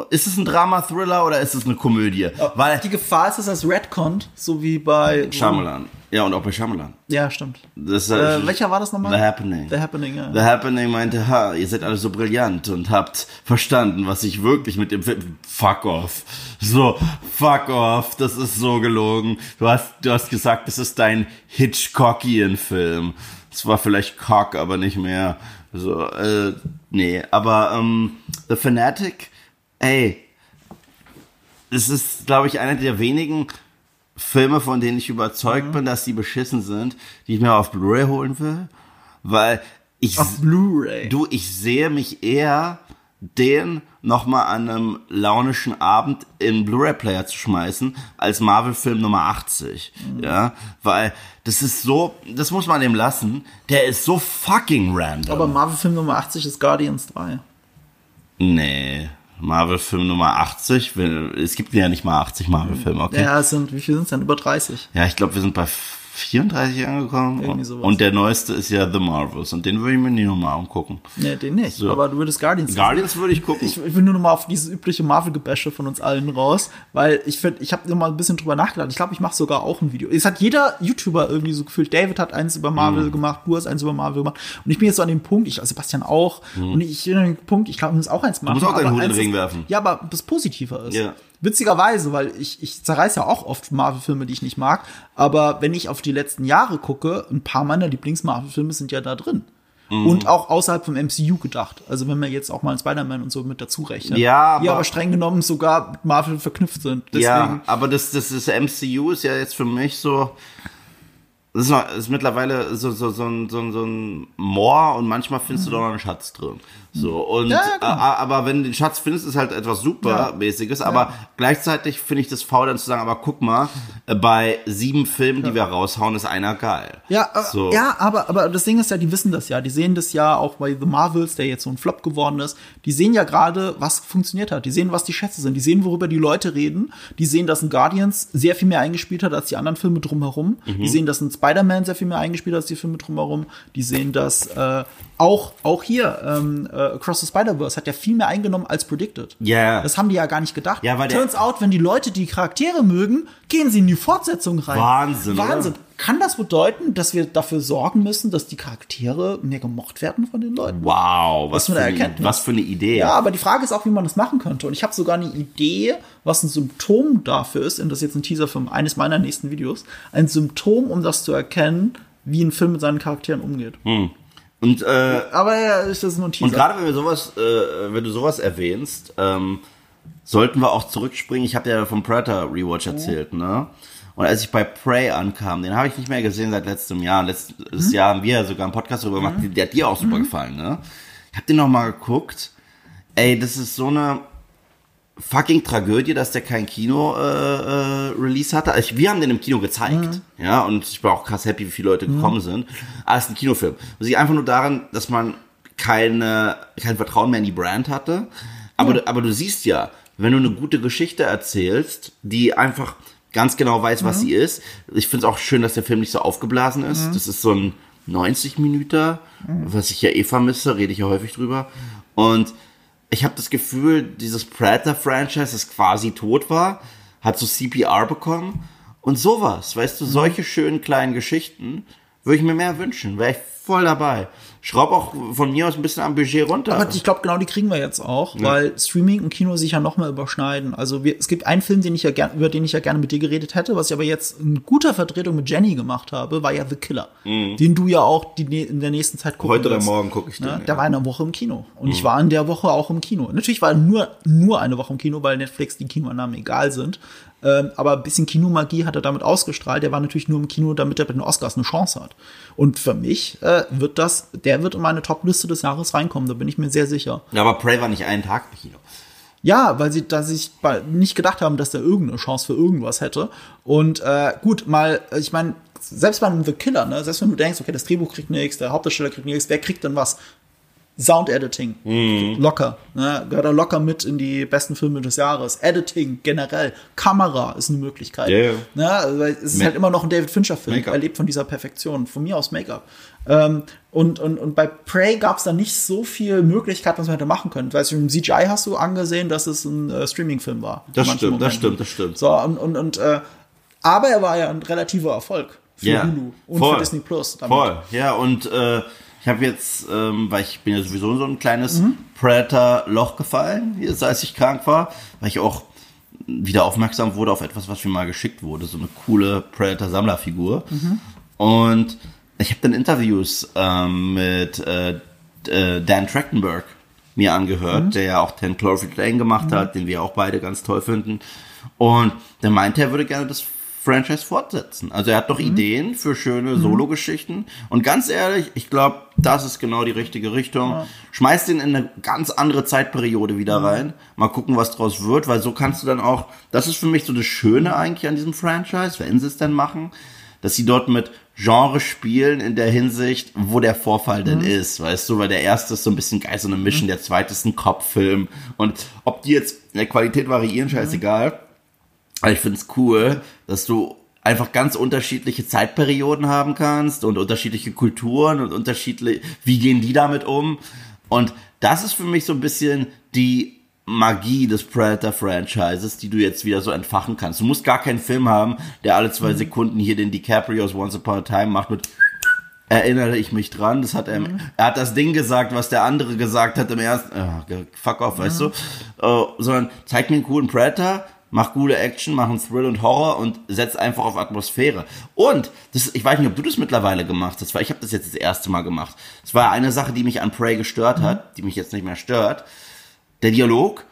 Ist es ein Drama-Thriller oder ist es eine Komödie? Weil die Gefahr ist, dass das Redcon, so wie bei Shyamalan. Ja, und auch bei Shyamalan. Ja, stimmt. Das, Äh, welcher war das nochmal? The Happening. The Happening, ja. The Happening meinte, ha, ihr seid alle so brillant und habt verstanden, was ich wirklich mit dem Film. Fuck off. So, fuck off. Das ist so gelogen. Du hast, du hast gesagt, das ist dein Hitchcockian-Film. Es war vielleicht Cock, aber nicht mehr. So, äh, nee. Aber ähm, The Fanatic, ey, es ist, glaube ich, einer der wenigen Filme, von denen ich überzeugt bin, dass die beschissen sind, die ich mir auf Blu-ray holen will. Weil ich, Auf Blu-ray. du, ich sehe mich eher, den nochmal an einem launischen Abend in Blu-ray-Player zu schmeißen, als Marvel-Film Nummer 80. Ja, weil das ist so, das muss man dem lassen, der ist so fucking random. Aber Marvel-Film Nummer 80 ist Guardians 3. nee. Marvel-Film Nummer 80, will- es gibt ja nicht mal 80 Marvel-Filme, okay? Ja, es sind, wie viel sind es denn? Über 30. Ja, ich glaube, wir sind bei 34 angekommen. Irgendwie sowas. Und der neueste ist ja The Marvels. Und den würde ich mir nie nochmal angucken. Nee, den nicht. So. Aber du würdest Guardians Guardians würde ich gucken. Ich, ich will nur noch mal auf dieses übliche Marvel-Gebäsche von uns allen raus, weil ich finde, ich habe noch mal ein bisschen drüber nachgedacht. Ich glaube, ich mache sogar auch ein Video. Es hat jeder YouTuber irgendwie so gefühlt. David hat eins über Mhm. Marvel gemacht, du hast eins über Marvel gemacht. Und ich bin jetzt so an dem Punkt, ich, Sebastian auch. Und ich bin an dem Punkt, ich glaube, ich muss auch eins machen. Mhm. musst auch deinen aber Hut in den Ring werfen. Ja, aber das positiver ist. Ja. Witzigerweise, weil ich, ich zerreiß ja auch oft Marvel-Filme, die ich nicht mag. Aber wenn ich auf die letzten Jahre gucke, ein paar meiner Lieblings-Marvel-Filme sind ja da drin. Mhm. Und auch außerhalb vom MCU gedacht. Also wenn wir jetzt auch mal Spider-Man und so mit dazu rechnen. Ja, die aber- aber streng genommen sogar mit Marvel verknüpft sind. Deswegen, ja, aber das, das, das MCU ist ja jetzt für mich so. Das ist, noch, ist mittlerweile so, so, so, ein, so, ein- so ein Moor und manchmal findest du da noch einen Schatz drin. So, und, Ja, ja, a- aber wenn du den Schatz findest, ist halt etwas supermäßiges, aber gleichzeitig finde ich das faul dann zu sagen, aber guck mal, äh, bei sieben Filmen, die wir raushauen, ist einer geil. Ja, äh, so. ja aber, aber das Ding ist ja, die wissen das ja. Die sehen das ja auch bei The Marvels, der jetzt so ein Flop geworden ist. Die sehen ja gerade, was funktioniert hat. Die sehen, was die Schätze sind. Die sehen, worüber die Leute reden. Die sehen, dass ein Guardians sehr viel mehr eingespielt hat als die anderen Filme drumherum. Mhm. Die sehen, dass ein Spider-Man sehr viel mehr eingespielt hat als die Filme drumherum. Die sehen, dass äh, auch, auch hier ähm, äh, Across the Spider-Verse hat ja viel mehr eingenommen als predicted. Ja. Das haben die ja gar nicht gedacht. Ja, weil Turns out, wenn die Leute die Charaktere mögen, gehen sie in die Fortsetzung rein. Wahnsinn, Wahnsinn. oder? Kann das bedeuten, dass wir dafür sorgen müssen, dass die Charaktere mehr gemocht werden von den Leuten? Wow, was, Was für eine, was für eine Idee. Ja, aber die Frage ist auch, wie man das machen könnte. Und ich habe sogar eine Idee, was ein Symptom dafür ist, und das ist jetzt ein Teaser für eines meiner nächsten Videos, ein Symptom, um das zu erkennen, wie ein Film mit seinen Charakteren umgeht. Und, äh, Aber ja, ist das nur ein Teaser. und gerade wenn wir sowas, äh, wenn du sowas erwähnst, ähm, sollten wir auch zurückspringen. Ich habe ja vom Predator Rewatch erzählt, ne? Und als ich bei Prey ankam, den habe ich nicht mehr gesehen seit letztem Jahr. Letztes Jahr haben wir ja sogar einen Podcast darüber gemacht. Der hat dir auch super gefallen, ne? Ich habe den noch mal geguckt. Ey, das ist so eine fucking Tragödie, dass der kein Kino-Release hatte. Also wir haben den im Kino gezeigt, ja, und ich war auch krass happy, wie viele Leute gekommen sind. Aber es ist ein Kinofilm. Das liegt einfach nur daran, dass man keine, kein Vertrauen mehr in die Brand hatte. Aber, du, aber du siehst ja, wenn du eine gute Geschichte erzählst, die einfach ganz genau weiß, was sie ist. Ich finde es auch schön, dass der Film nicht so aufgeblasen ist. Das ist so ein 90 Minuten, was ich ja eh vermisse, rede ich ja häufig drüber. Und ich habe das Gefühl, dieses Predator-Franchise, das quasi tot war, hat so CPR bekommen. Und sowas, weißt du, solche schönen kleinen Geschichten würde ich mir mehr wünschen. Wäre ich voll dabei. Schraub auch von mir aus ein bisschen am Budget runter. Aber ich glaube, genau die kriegen wir jetzt auch, weil Streaming und Kino sich ja nochmal überschneiden. Also wir, es gibt einen Film, den ich ja gern, über den ich ja gerne mit dir geredet hätte, was ich aber jetzt in guter Vertretung mit Jenny gemacht habe, war ja The Killer, den du ja auch die, ne- in der nächsten Zeit gucken Mhm. Heute oder wirst. morgen gucke ich den, Ne? ja. Mhm. Der war in einer Woche im Kino und ich war in der Woche auch im Kino. Natürlich war er nur nur eine Woche im Kino, weil Netflix die Kinoannahmen egal sind. Ähm, aber ein bisschen Kinomagie hat er damit ausgestrahlt. Der war natürlich nur im Kino, damit er bei den Oscars eine Chance hat. Und für mich äh, wird das, der wird in meine Top-Liste des Jahres reinkommen. Da bin ich mir sehr sicher. Ja, aber Prey war nicht einen Tag im Kino. Ja, weil sie da sich nicht gedacht haben, dass der irgendeine Chance für irgendwas hätte. Und äh, gut, mal, ich meine, selbst bei einem The Killer, ne, selbst wenn du denkst, okay, das Drehbuch kriegt nichts, der Hauptdarsteller kriegt nichts, wer kriegt denn was? Sound Editing, locker, ne, gehört er locker mit in die besten Filme des Jahres. Editing generell, Kamera ist eine Möglichkeit. Ja. Ne, also, es ist Ma- halt immer noch ein David Fincher-Film. Er lebt von dieser Perfektion. Von mir aus Make-up. Ähm, und, und, und bei Prey gab es da nicht so viel Möglichkeit, was man hätte machen können. Weißt du, im CGI hast du angesehen, dass es ein äh, Streaming-Film war. Das stimmt, das stimmt, das stimmt. So, und, und, und äh, aber er war ja ein relativer Erfolg für Ja, Hulu und voll. für Disney Plus. damit. Voll, ja, und äh, ich habe jetzt, ähm, weil ich bin ja sowieso in so ein kleines Mhm. Predator-Loch gefallen, jetzt, als ich krank war, weil ich auch wieder aufmerksam wurde auf etwas, was mir mal geschickt wurde, so eine coole Predator-Sammlerfigur. Mhm. Und ich habe dann Interviews ähm, mit äh, äh, Dan Trachtenberg mir angehört, Mhm. der ja auch Ten Cloverfield Lane gemacht hat, den wir auch beide ganz toll finden. Und der meinte, er würde gerne das Franchise fortsetzen. Also er hat Mhm. doch Ideen für schöne Solo-Geschichten. Und ganz ehrlich, ich glaube, das ist genau die richtige Richtung. Schmeiß den in eine ganz andere Zeitperiode wieder Mhm. rein. Mal gucken, was draus wird, weil so kannst du dann auch, das ist für mich so das Schöne eigentlich an diesem Franchise, wenn sie es denn machen, dass sie dort mit Genre spielen in der Hinsicht, wo der Vorfall denn Mhm. ist, weißt du, weil der erste ist so ein bisschen geil, so eine Mission, der zweite ist ein Kopffilm und ob die jetzt in der Qualität variieren, scheißegal. Ich finde es cool, dass du einfach ganz unterschiedliche Zeitperioden haben kannst und unterschiedliche Kulturen und unterschiedlich, wie gehen die damit um? Und das ist für mich so ein bisschen die Magie des Predator-Franchises, die du jetzt wieder so entfachen kannst. Du musst gar keinen Film haben, der alle zwei Sekunden hier den DiCaprio's Once Upon a Time macht mit erinnere ich mich dran. Das hat er, er hat das Ding gesagt, was der andere gesagt hat im ersten, ah, fuck off, weißt du, äh, sondern zeig mir einen coolen Predator, mach coole Action, mach einen Thrill und Horror und setz einfach auf Atmosphäre. Und das, ich weiß nicht, ob du das mittlerweile gemacht hast, weil ich habe das jetzt das erste Mal gemacht. Es war eine Sache, die mich an Prey gestört hat, die mich jetzt nicht mehr stört. Der Dialog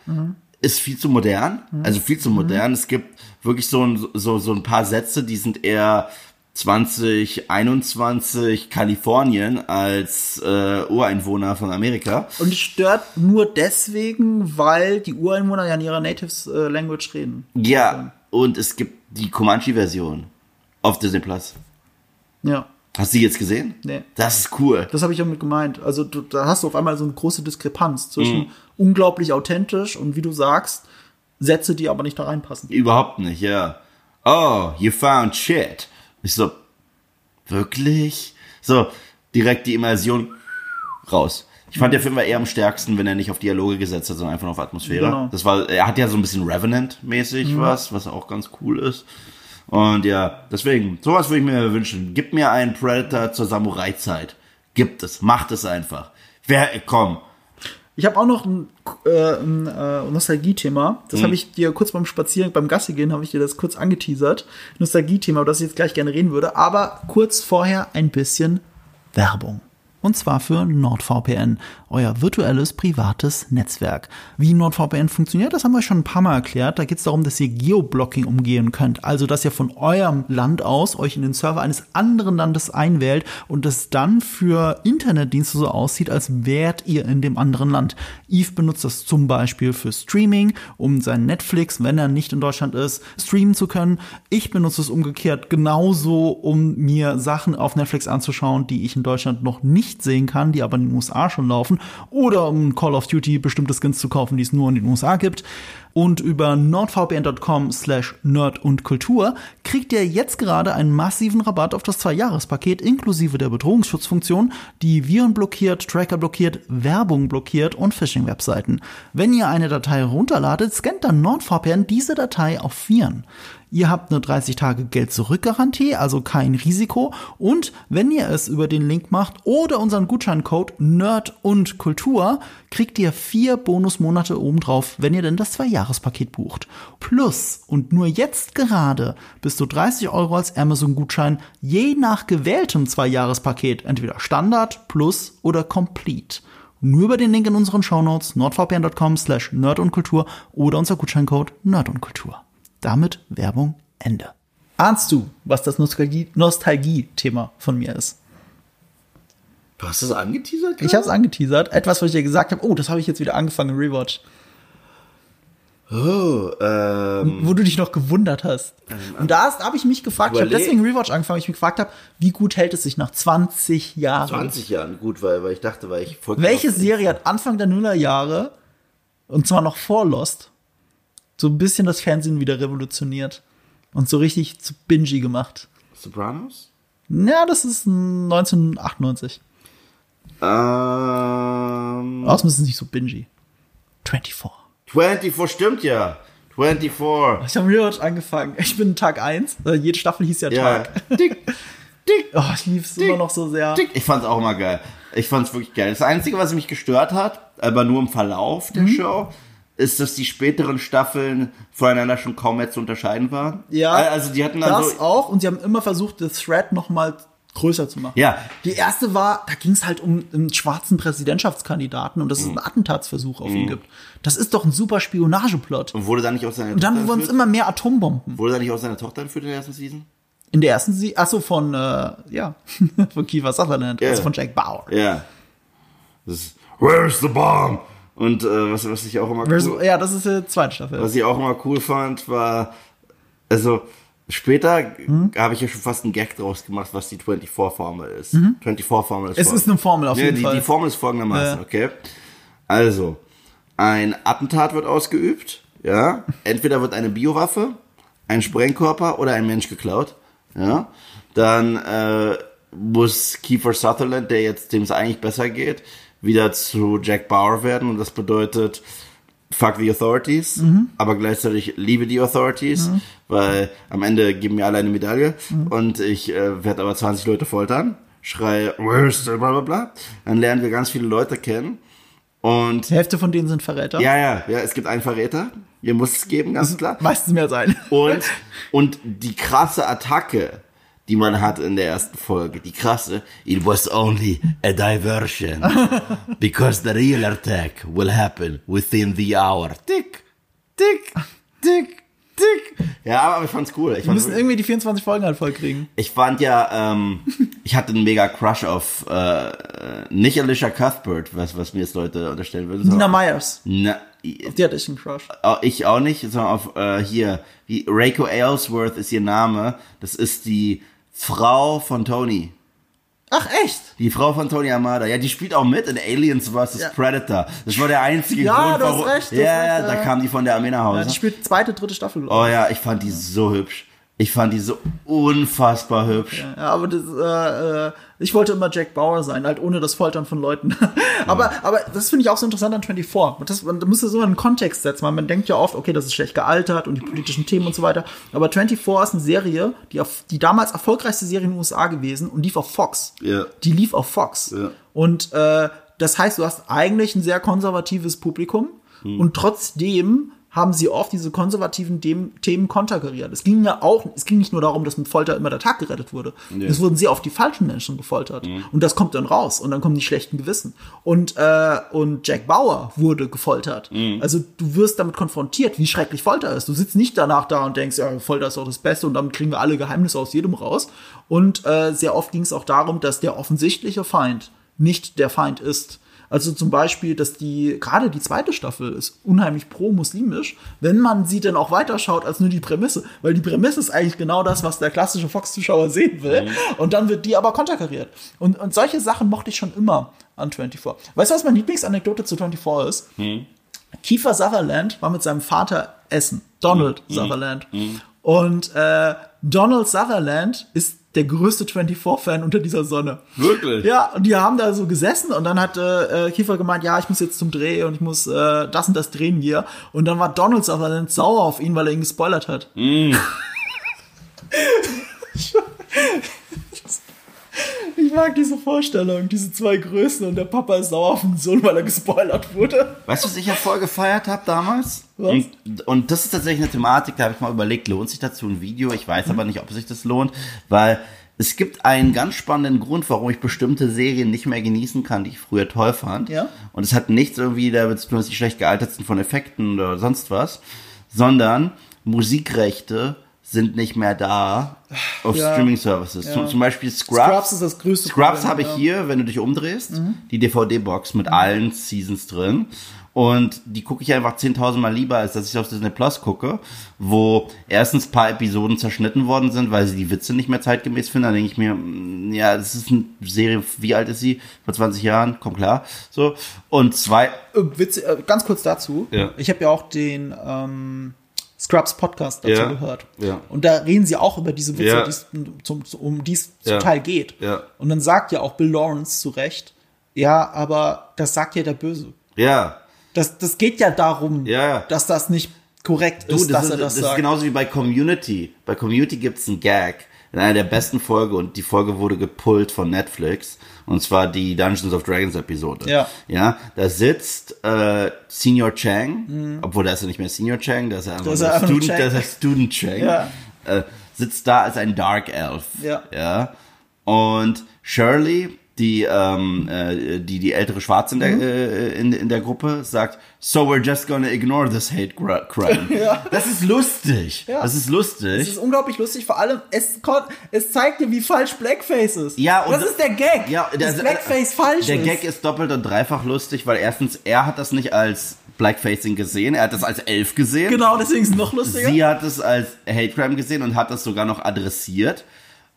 ist viel zu modern, also viel zu modern. Es gibt wirklich so ein, so, so ein paar Sätze, die sind eher 2021 Kalifornien als äh, Ureinwohner von Amerika. Und es stört nur deswegen, weil die Ureinwohner ja in ihrer Native äh, Language reden. Ja, und es gibt die Comanche-Version auf Disney Plus. Ja. Hast du die jetzt gesehen? Nee. Das ist cool. Das habe ich damit gemeint. Also du, da hast du auf einmal so eine große Diskrepanz zwischen Mhm. unglaublich authentisch und wie du sagst, Sätze, die aber nicht da reinpassen. Überhaupt nicht, ja. Oh, you found shit. Ich so, wirklich? So, direkt die Immersion raus. Ich fand der Film war eher am stärksten, wenn er nicht auf Dialoge gesetzt hat, sondern einfach nur auf Atmosphäre. Genau. Das war, er hat ja so ein bisschen Revenant-mäßig was, was auch ganz cool ist. Und ja, deswegen, sowas würde ich mir wünschen. Gib mir einen Predator zur Samurai-Zeit. Gibt es, macht es einfach. Wer, komm. Ich habe auch noch ein, äh, ein äh, Nostalgie-Thema. Das Mhm. habe ich dir kurz beim Spazieren, beim Gassi gehen, habe ich dir das kurz angeteasert. Nostalgie-Thema, über das ich jetzt gleich gerne reden würde. Aber kurz vorher ein bisschen Werbung. Und zwar für NordVPN, euer virtuelles privates Netzwerk. Wie NordVPN funktioniert, das haben wir schon ein paar Mal erklärt. Da geht es darum, dass ihr Geoblocking umgehen könnt. Also, dass ihr von eurem Land aus euch in den Server eines anderen Landes einwählt und es dann für Internetdienste so aussieht, als wärt ihr in dem anderen Land. Eve benutzt das zum Beispiel für Streaming, um sein Netflix, wenn er nicht in Deutschland ist, streamen zu können. Ich benutze es umgekehrt genauso, um mir Sachen auf Netflix anzuschauen, die ich in Deutschland noch nicht sehen kann, die aber in den USA schon laufen. Oder um Call of Duty bestimmte Skins zu kaufen, die es nur in den USA gibt. Und über nordvpn.com slash nerd und Kultur kriegt ihr jetzt gerade einen massiven Rabatt auf das Zwei-Jahres-Paket inklusive der Bedrohungsschutzfunktion, die Viren blockiert, Tracker blockiert, Werbung blockiert und Phishing-Webseiten. Wenn ihr eine Datei runterladet, scannt dann NordVPN diese Datei auf Viren. Ihr habt eine 30 Tage Geld zurück-Garantie, also kein Risiko. Und wenn ihr es über den Link macht oder unseren Gutscheincode Nerd und Kultur, kriegt ihr vier Bonusmonate obendrauf, wenn ihr denn das Zwei-Jahres-Paket bucht. Plus, und nur jetzt gerade, bis zu 30 Euro als Amazon-Gutschein, je nach gewähltem Zwei-Jahres-Paket, entweder Standard, Plus oder Complete. Nur über den Link in unseren Shownotes, nordvpn.com slash nerd und Kultur oder unser Gutscheincode Nerd und Kultur. Damit Werbung Ende. Ahnst du, was das Nostalgie- Nostalgie-Thema von mir ist? Du hast das angeteasert? Ich habe es angeteasert. Etwas, was ich dir gesagt habe, oh, das habe ich jetzt wieder angefangen im Rewatch. Oh, ähm, Wo du dich noch gewundert hast. Und da habe ich mich gefragt, ich habe deswegen Rewatch angefangen, weil ich mich gefragt habe, wie gut hält es sich nach 20 Jahren? 20 Jahren gut, weil, weil ich dachte, weil ich voll Welche Serie hat Anfang der Nullerjahre, und zwar noch vor Lost, so ein bisschen das Fernsehen wieder revolutioniert und so richtig zu Bingy gemacht? Sopranos? Ja, das ist 1998. Ähm, Außerdem ist es nicht so Bingy. 24. 24 stimmt ja. 24. Ich habe Rewatch angefangen. Ich bin Tag 1. Äh, Jede Staffel hieß ja Ja. Tag. Dick, dick, Oh, ich liebe es immer noch so sehr. dick. Ich fand's auch immer geil. Ich fand's wirklich geil. Das Einzige, was mich gestört hat, aber nur im Verlauf der Mhm. Show, ist, dass die späteren Staffeln voneinander schon kaum mehr zu unterscheiden waren. Ja, Also die hatten dann das so. auch. Und sie haben immer versucht, das Thread noch mal größer zu machen. Ja. Die erste war, da ging es halt um einen schwarzen Präsidentschaftskandidaten und dass Mhm. es einen Attentatsversuch auf ihn gibt. Das ist doch ein super Spionageplot. Und wurde da nicht auch seine Und dann Tochter wurden es immer mehr Atombomben. Wurde da nicht auch seine Tochter entführt in der ersten Season? In der ersten sie, achso, von, äh, ja, von Kiefer Sutherland, Ja. also von Jack Bauer. Ja. Das ist, Where's the bomb? Und äh, was, was ich auch immer cool, Ja, das ist die zweite Staffel. was ich auch immer cool fand, war, also später Hm? habe ich ja schon fast einen Gag draus gemacht, was die 24-Formel ist. 24-Formel ist Mhm. Es fol- ist eine Formel auf Ja, jeden die, Fall. Die Formel ist folgendermaßen, Ja. okay? Also, ein Attentat wird ausgeübt, ja. Entweder wird eine Biowaffe, ein Sprengkörper oder ein Mensch geklaut, ja. Dann äh, muss Kiefer Sutherland, der jetzt dem es eigentlich besser geht, wieder zu Jack Bauer werden und das bedeutet fuck the authorities, Mhm. aber gleichzeitig liebe die authorities, weil am Ende geben mir alle eine Medaille Mhm. und ich äh, werde aber 20 Leute foltern, schreie where's the bla bla bla, dann lernen wir ganz viele Leute kennen und Die Hälfte von denen sind Verräter. ja, ja, ja, es gibt einen Verräter, ihr muss es geben, ganz klar. Meistens mehr als ein. Und, und die krasse Attacke, die man hat in der ersten Folge, die krasse, it was only a diversion, because the real attack will happen within the hour. Tick, tick, tick, Dick. Ja, aber ich fand's cool. Ich, Wir müssen irgendwie die 24 Folgen halt voll kriegen. ich fand ja, ähm, ich hatte einen mega Crush auf äh, nicht Alicia Cuthbert, was, was mir jetzt Leute unterstellen würden. Nina Myers. Na, Die hatte ich einen Crush. Äh, Ich auch nicht, sondern auf äh, hier, wie Reiko Aylesworth ist ihr Name. Das ist die Frau von Tony. Ach, echt? Die Frau von Tony Amada. Ja, die spielt auch mit in Aliens vs. Ja. Predator. Das war der einzige Ja, Grund, du hast warum. recht, du ja, hast ja, recht, da ja. kam die von der Armee nach Hause. Ja, die spielt zweite, dritte Staffel, oh ja, ich fand die so hübsch. Ich fand die so unfassbar hübsch. Ja, aber das, äh, äh, ich wollte immer Jack Bauer sein, halt ohne das Foltern von Leuten. aber, aber das finde ich auch so interessant an 24. Das, man muss das so in einen Kontext setzen, weil man denkt ja oft, okay, das ist schlecht gealtert und die politischen Themen und so weiter. Aber 24 ist eine Serie, die, auf, die damals erfolgreichste Serie in den USA gewesen und lief auf Fox. Ja. Die lief auf Fox. Ja. Und äh, das heißt, du hast eigentlich ein sehr konservatives Publikum und trotzdem haben sie oft diese konservativen Dem Themen konterkariert. Es ging ja auch, es ging nicht nur darum, dass mit Folter immer der Tag gerettet wurde. Ja. Es wurden sehr oft die falschen Menschen gefoltert. Und das kommt dann raus und dann kommen die schlechten Gewissen. Und, äh, und Jack Bauer wurde gefoltert. Also du wirst damit konfrontiert, wie schrecklich Folter ist. Du sitzt nicht danach da und denkst, ja, Folter ist doch das Beste und damit kriegen wir alle Geheimnisse aus jedem raus. Und äh, sehr oft ging es auch darum, dass der offensichtliche Feind nicht der Feind ist. Also zum Beispiel, dass die, gerade die zweite Staffel ist unheimlich pro-muslimisch, wenn man sie dann auch weiterschaut als nur die Prämisse. Weil die Prämisse ist eigentlich genau das, was der klassische Fox-Zuschauer sehen will. Und dann wird die aber konterkariert. Und, und solche Sachen mochte ich schon immer an 24. Weißt du, was meine Lieblingsanekdote zu 24 ist? Kiefer Sutherland war mit seinem Vater essen. Donald Sutherland. Und äh, Donald Sutherland ist der größte 24-Fan unter dieser Sonne. Wirklich? Ja, und die haben da so gesessen und dann hat äh, Kiefer gemeint, ja, ich muss jetzt zum Dreh und ich muss äh, das und das drehen hier. Und dann war Donald Sutherland sauer auf ihn, weil er ihn gespoilert hat. Ich mag diese Vorstellung, diese zwei Größen und der Papa ist sauer auf den Sohn, weil er gespoilert wurde. Weißt du, was ich ja voll gefeiert habe damals? Was? Und, und das ist tatsächlich eine Thematik, da habe ich mal überlegt, lohnt sich dazu ein Video? Ich weiß aber nicht, ob sich das lohnt, weil es gibt einen ganz spannenden Grund, warum ich bestimmte Serien nicht mehr genießen kann, die ich früher toll fand. Ja. Und es hat nichts irgendwie damit zu tun, dass die schlecht gealtert sind von Effekten oder sonst was, sondern Musikrechte sind nicht mehr da auf Ja. Streaming-Services. Ja. Zum, Beispiel Scrubs. Scrubs ist das größte Scrubs habe ich ja. hier, wenn du dich umdrehst, die DVD-Box mit allen Seasons drin. Und die gucke ich einfach 10.000 Mal lieber, als dass ich auf Disney Plus gucke, wo erstens paar Episoden zerschnitten worden sind, weil sie die Witze nicht mehr zeitgemäß finden. Da denke ich mir, mm, ja, das ist eine Serie, wie alt ist sie? Vor 20 Jahren, komm klar. So. Und zwei, Äh, Witz, äh, ganz kurz dazu. Ja. Ich habe ja auch den ähm, Scrubs Podcast dazu Ja. gehört. Ja. Und da reden sie auch über diese Witze, Ja. die's, zum, um die es zum Teil geht. Und dann sagt ja auch Bill Lawrence zu Recht, ja, aber das sagt ja der Böse. ja, Das, das geht ja darum, dass das nicht korrekt Du, ist, das, dass ist, er das, das ist sagt. genauso wie bei Community. Bei Community gibt's einen Gag in einer der besten Folge und die Folge wurde gepullt von Netflix und zwar die Dungeons of Dragons Episode. Ja. Ja, da sitzt äh, Senior Chang, obwohl da ist er nicht mehr Senior Chang, da ist er einfach, Mhm. ist er einfach Student, Chang. da ist er Student Chang. Ja. Äh, sitzt da als ein Dark Elf. Ja. Ja. Und Shirley, die ähm, äh, die die ältere Schwarze in der Mhm. äh, in, in der Gruppe sagt, so we're just gonna ignore this hate crime. Ja. Das ist lustig. Ja. Das ist lustig. Es ist unglaublich lustig, vor allem, es, es zeigt dir, wie falsch Blackface ist. Ja, und- das ist der Gag. ja, dass der- Blackface falsch der ist. Gag ist doppelt und dreifach lustig, weil erstens er hat das nicht als Blackfacing gesehen, er hat das als Elf gesehen. Genau, deswegen ist es noch lustiger. Sie hat es als Hate Crime gesehen und hat das sogar noch adressiert.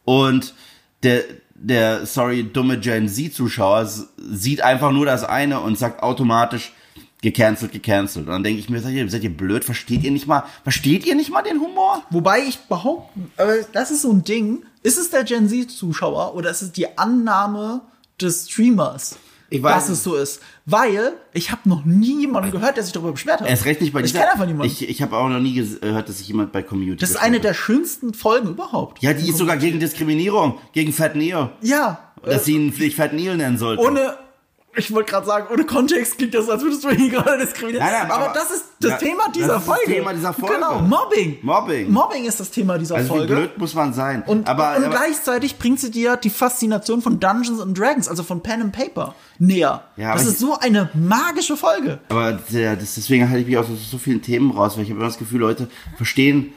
Und der, der, sorry, dumme Gen Z-Zuschauer sieht einfach nur das eine und sagt automatisch gecancelt, gecancelt. Und dann denke ich mir, seid ihr, seid ihr blöd? Versteht ihr nicht mal, versteht ihr nicht mal den Humor? Wobei ich behaupte, das ist so ein Ding. Ist es der Gen Z-Zuschauer oder ist es die Annahme des Streamers, Ich weiß dass es so ist? Weil ich habe noch nie jemanden gehört, der sich darüber beschwert hat. Erst recht nicht bei Ich dieser- kenne einfach niemanden. Ich, ich habe auch noch nie ges- gehört, dass sich jemand bei Community das ist eine hat. der schönsten Folgen überhaupt. Ja, die ist sogar gegen Diskriminierung, gegen Fat Neo. Ja. Dass sie ihn nicht Fat Neo nennen sollten. ohne ich wollte gerade sagen, ohne Kontext klingt das, als würdest du ihn gerade diskriminieren. Nein, nein, aber, aber- das ist das Ja, Thema dieser das ist das Folge. Thema dieser Folge. Genau, Mobbing. Mobbing. Mobbing ist das Thema dieser Also wie Folge. blöd muss man sein. Und, aber, und aber gleichzeitig bringt sie dir die Faszination von Dungeons and Dragons, also von Pen and Paper, näher. Ja, das ist so eine magische Folge. Aber der, das, deswegen halte ich mich aus so, so vielen Themen raus, weil ich habe immer das Gefühl, Leute verstehen,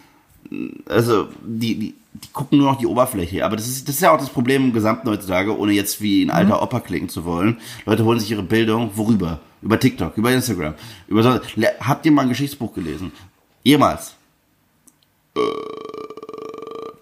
also die, die, die gucken nur noch die Oberfläche. Aber das ist, das ist ja auch das Problem im Gesamten heutzutage, ohne jetzt wie ein alter Opa klingen zu wollen. Leute holen sich ihre Bildung worüber? Über TikTok, über Instagram. Über so, habt ihr mal ein Geschichtsbuch gelesen? Jemals? Äh,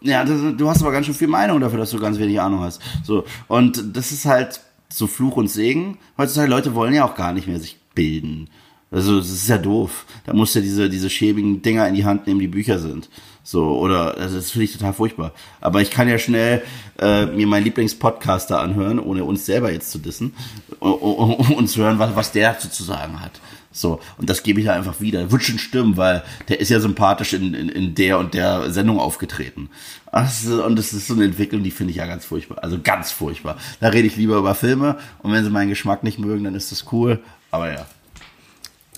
Ja, das, du hast aber ganz schön viel Meinung dafür, dass du ganz wenig Ahnung hast. So und das ist halt so Fluch und Segen. Heutzutage Leute wollen ja auch gar nicht mehr sich bilden. Also das ist ja doof. Da musst du diese diese schäbigen Dinger in die Hand nehmen, die Bücher sind. So oder also das finde ich total furchtbar. Aber ich kann ja schnell äh, mir meinen Lieblingspodcaster anhören, ohne uns selber jetzt zu dissen, um, uns zu hören, was was der dazu zu sagen hat. So, und das gebe ich da einfach wieder. Wird schon stimmen, weil der ist ja sympathisch in, in, in der und der Sendung aufgetreten. Und das ist so eine Entwicklung, die finde ich ja ganz furchtbar. Also ganz furchtbar. Da rede ich lieber über Filme und wenn sie meinen Geschmack nicht mögen, dann ist das cool. Aber ja.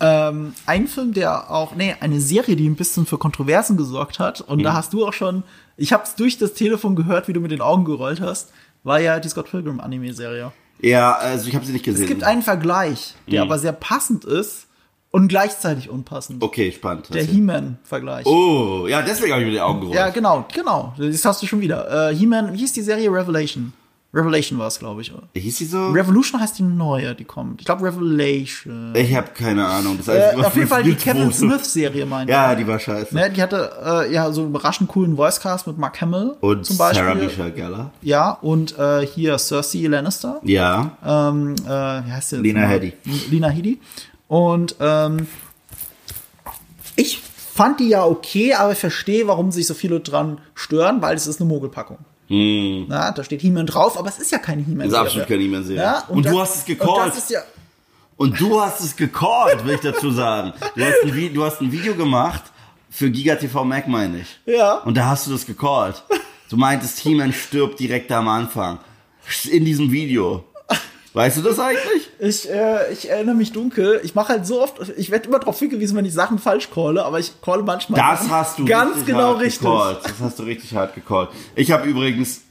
Ähm, ein Film, der auch, nee, eine Serie, die ein bisschen für Kontroversen gesorgt hat. Und Mhm. da hast du auch schon, ich habe es durch das Telefon gehört, wie du mit den Augen gerollt hast, war ja die Scott Pilgrim Anime-Serie. Ja, also ich habe sie nicht gesehen. Es gibt einen Vergleich, der Mhm. aber sehr passend ist und gleichzeitig unpassend. Okay, spannend. Der. He-Man-Vergleich. Oh, ja, deswegen habe ich mit den Augen gerollt. Ja, genau, genau. Das hast du schon wieder. Äh, He-Man, wie hieß die Serie? Revelation. Revelation war es, glaube ich. Hieß sie so? Revolution heißt die neue, die kommt. Ich glaube Revelation. ich habe keine Ahnung. Das Äh, Einzige, was auf jeden Fall die Kevin Smith-Serie, meine Ja, die war scheiße. Ne, die hatte äh, ja so einen überraschend coolen Voicecast mit Mark Hamill Und zum Beispiel. Sarah Michelle Gellar. Ja, und äh, hier Cersei Lannister. Ja. Ähm, äh, wie heißt der? Lena? Headey. Lena Headey. Und ähm, ich fand die ja okay, aber ich verstehe, warum sich so viele dran stören, weil es ist eine Mogelpackung. Na, da steht He-Man drauf, aber es ist ja keine He-Man. Hm. Ist absolut keine He-Man-Serie. Ja, Und du das- hast es gecallt. Und ja, Und du hast es gecallt, will ich dazu sagen. Du hast ein, du hast ein Video gemacht für Giga TV Mac, meine ich. Ja. Und da hast du das gecallt. Du meintest, He-Man stirbt direkt am Anfang. In diesem Video. Weißt du das eigentlich? Ich, äh, ich erinnere mich dunkel. Ich mache halt so oft, ich werde immer darauf hingewiesen, wenn ich Sachen falsch calle, aber ich calle manchmal Das hast du ganz genau richtig. gecallt. Das hast du richtig hart gecallt. Ich habe übrigens,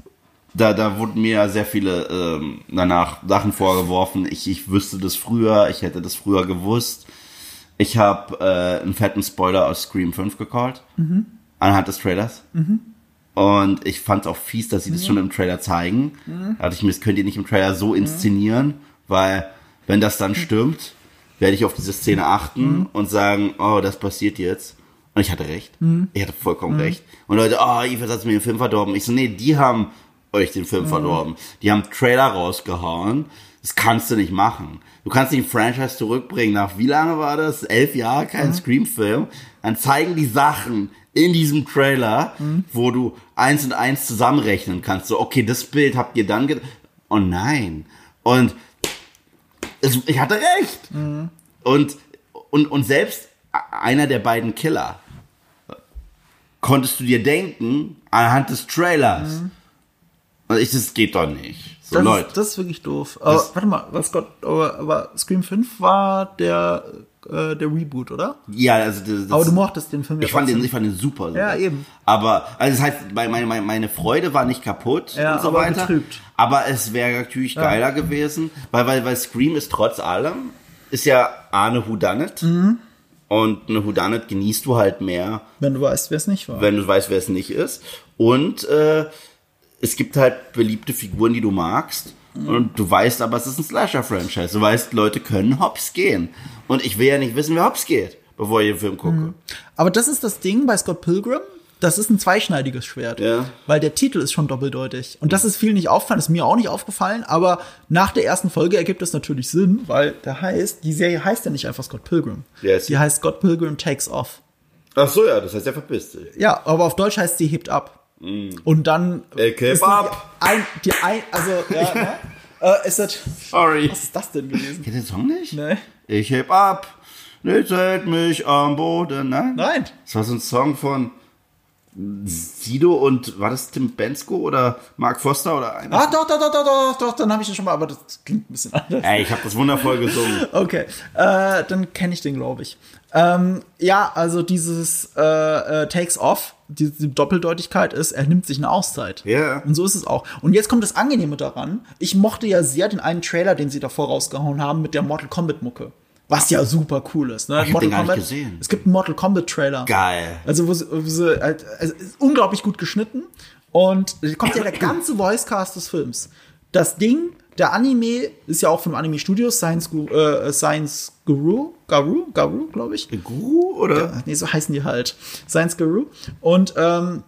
da, da wurden mir sehr viele ähm, danach Sachen vorgeworfen. Ich, ich wüsste das früher, ich hätte das früher gewusst. Ich habe äh, einen fetten Spoiler aus Scream 5 gecallt. Mhm. Anhand des Trailers. Und ich fand es auch fies, dass sie Mhm. das schon im Trailer zeigen. Da dachte ich mir, das könnt ihr nicht im Trailer so inszenieren, weil wenn das Mhm. dann stimmt, werde ich auf diese Szene achten und sagen, oh, das passiert jetzt. Und ich hatte recht. Mhm. Ich hatte vollkommen recht. Und Leute, oh, Eva hat mir den Film verdorben. Ich so, nee, die haben euch den Mhm. Film verdorben. Die haben Trailer rausgehauen. Das kannst du nicht machen. Du kannst nicht ein Franchise zurückbringen. Nach wie lange war das? Elf Jahre Mhm. kein Scream-Film. Dann zeigen die Sachen in diesem Trailer, Mhm. wo du eins und eins zusammenrechnen kannst. So, okay, das Bild habt ihr dann Oh nein. Und es, ich hatte recht. Und, und, und selbst einer der beiden Killer konntest du dir denken anhand des Trailers. Und ich, das geht doch nicht. So, Das Leute. ist, das ist wirklich doof. Aber, Das- warte mal, was Gott, aber, aber Scream 5 war der, äh, der Reboot, oder? ja, also das, Aber du mochtest den Film ich fand den, ich fand den super. Ja, sogar. eben. Aber, also das heißt, meine, meine, meine Freude war nicht kaputt Ja, und so aber weiter. betrübt. Aber es wäre natürlich geiler gewesen, weil, weil, weil Scream ist trotz allem, ist ja Arne Whodunit. Mhm. Und eine Whodunit genießt du halt mehr, Wenn du weißt, wer es nicht war. wenn du weißt, wer es nicht ist. Und äh, es gibt halt beliebte Figuren, die du magst. Und du weißt aber, es ist ein Slasher-Franchise. Du weißt, Leute können hops gehen. Und ich will ja nicht wissen, wer hops geht, bevor ich den Film gucke. Aber das ist das Ding bei Scott Pilgrim. Das ist ein zweischneidiges Schwert. Ja. Weil der Titel ist schon doppeldeutig. Und das ist vielen nicht aufgefallen, ist mir auch nicht aufgefallen. Aber nach der ersten Folge ergibt es natürlich Sinn, weil der heißt, die Serie heißt ja nicht einfach Scott Pilgrim. Sie? die heißt Scott Pilgrim Takes Off. Ach so, ja, das heißt, er verpisst sich. Ja, aber auf Deutsch heißt sie hebt ab. Und dann. Ey, heb ist die ab. Ein, die ein, also, ja, ne? äh, ist das. Sorry. Was ist das denn gewesen? Kennt ihr den Song nicht? Nee. Ich heb ab, nichts hält mich am Boden. Nein? Nein. Das war so ein Song von Sido und war das Tim Bensko oder Mark Foster oder einer? Ah, doch, doch, doch, doch, doch, doch, dann habe ich den schon mal, aber das klingt ein bisschen anders. Ey, ich habe das wundervoll gesungen. Okay, äh, dann kenne ich den, glaube ich. Ähm, ja, also dieses äh, äh, Takes Off, die, die Doppeldeutigkeit ist, er nimmt sich eine Auszeit. Ja. Und so ist es auch. Und jetzt kommt das Angenehme daran. Ich mochte ja sehr den einen Trailer, den sie davor rausgehauen haben mit der Mortal Kombat Mucke. Was ja super cool ist. Ne? ich gar nicht gesehen. Es gibt einen Mortal Kombat Trailer. Geil. Also wo sie, wo sie halt, also ist unglaublich gut geschnitten und kommt ja der ganze Voicecast des Films. Das Ding, der Anime ist ja auch vom Anime Studios Science, Gu- äh, Science Guru, Garu, Garu, glaube ich. Guru oder? Nee, so heißen die halt. Science Guru. Und ähm,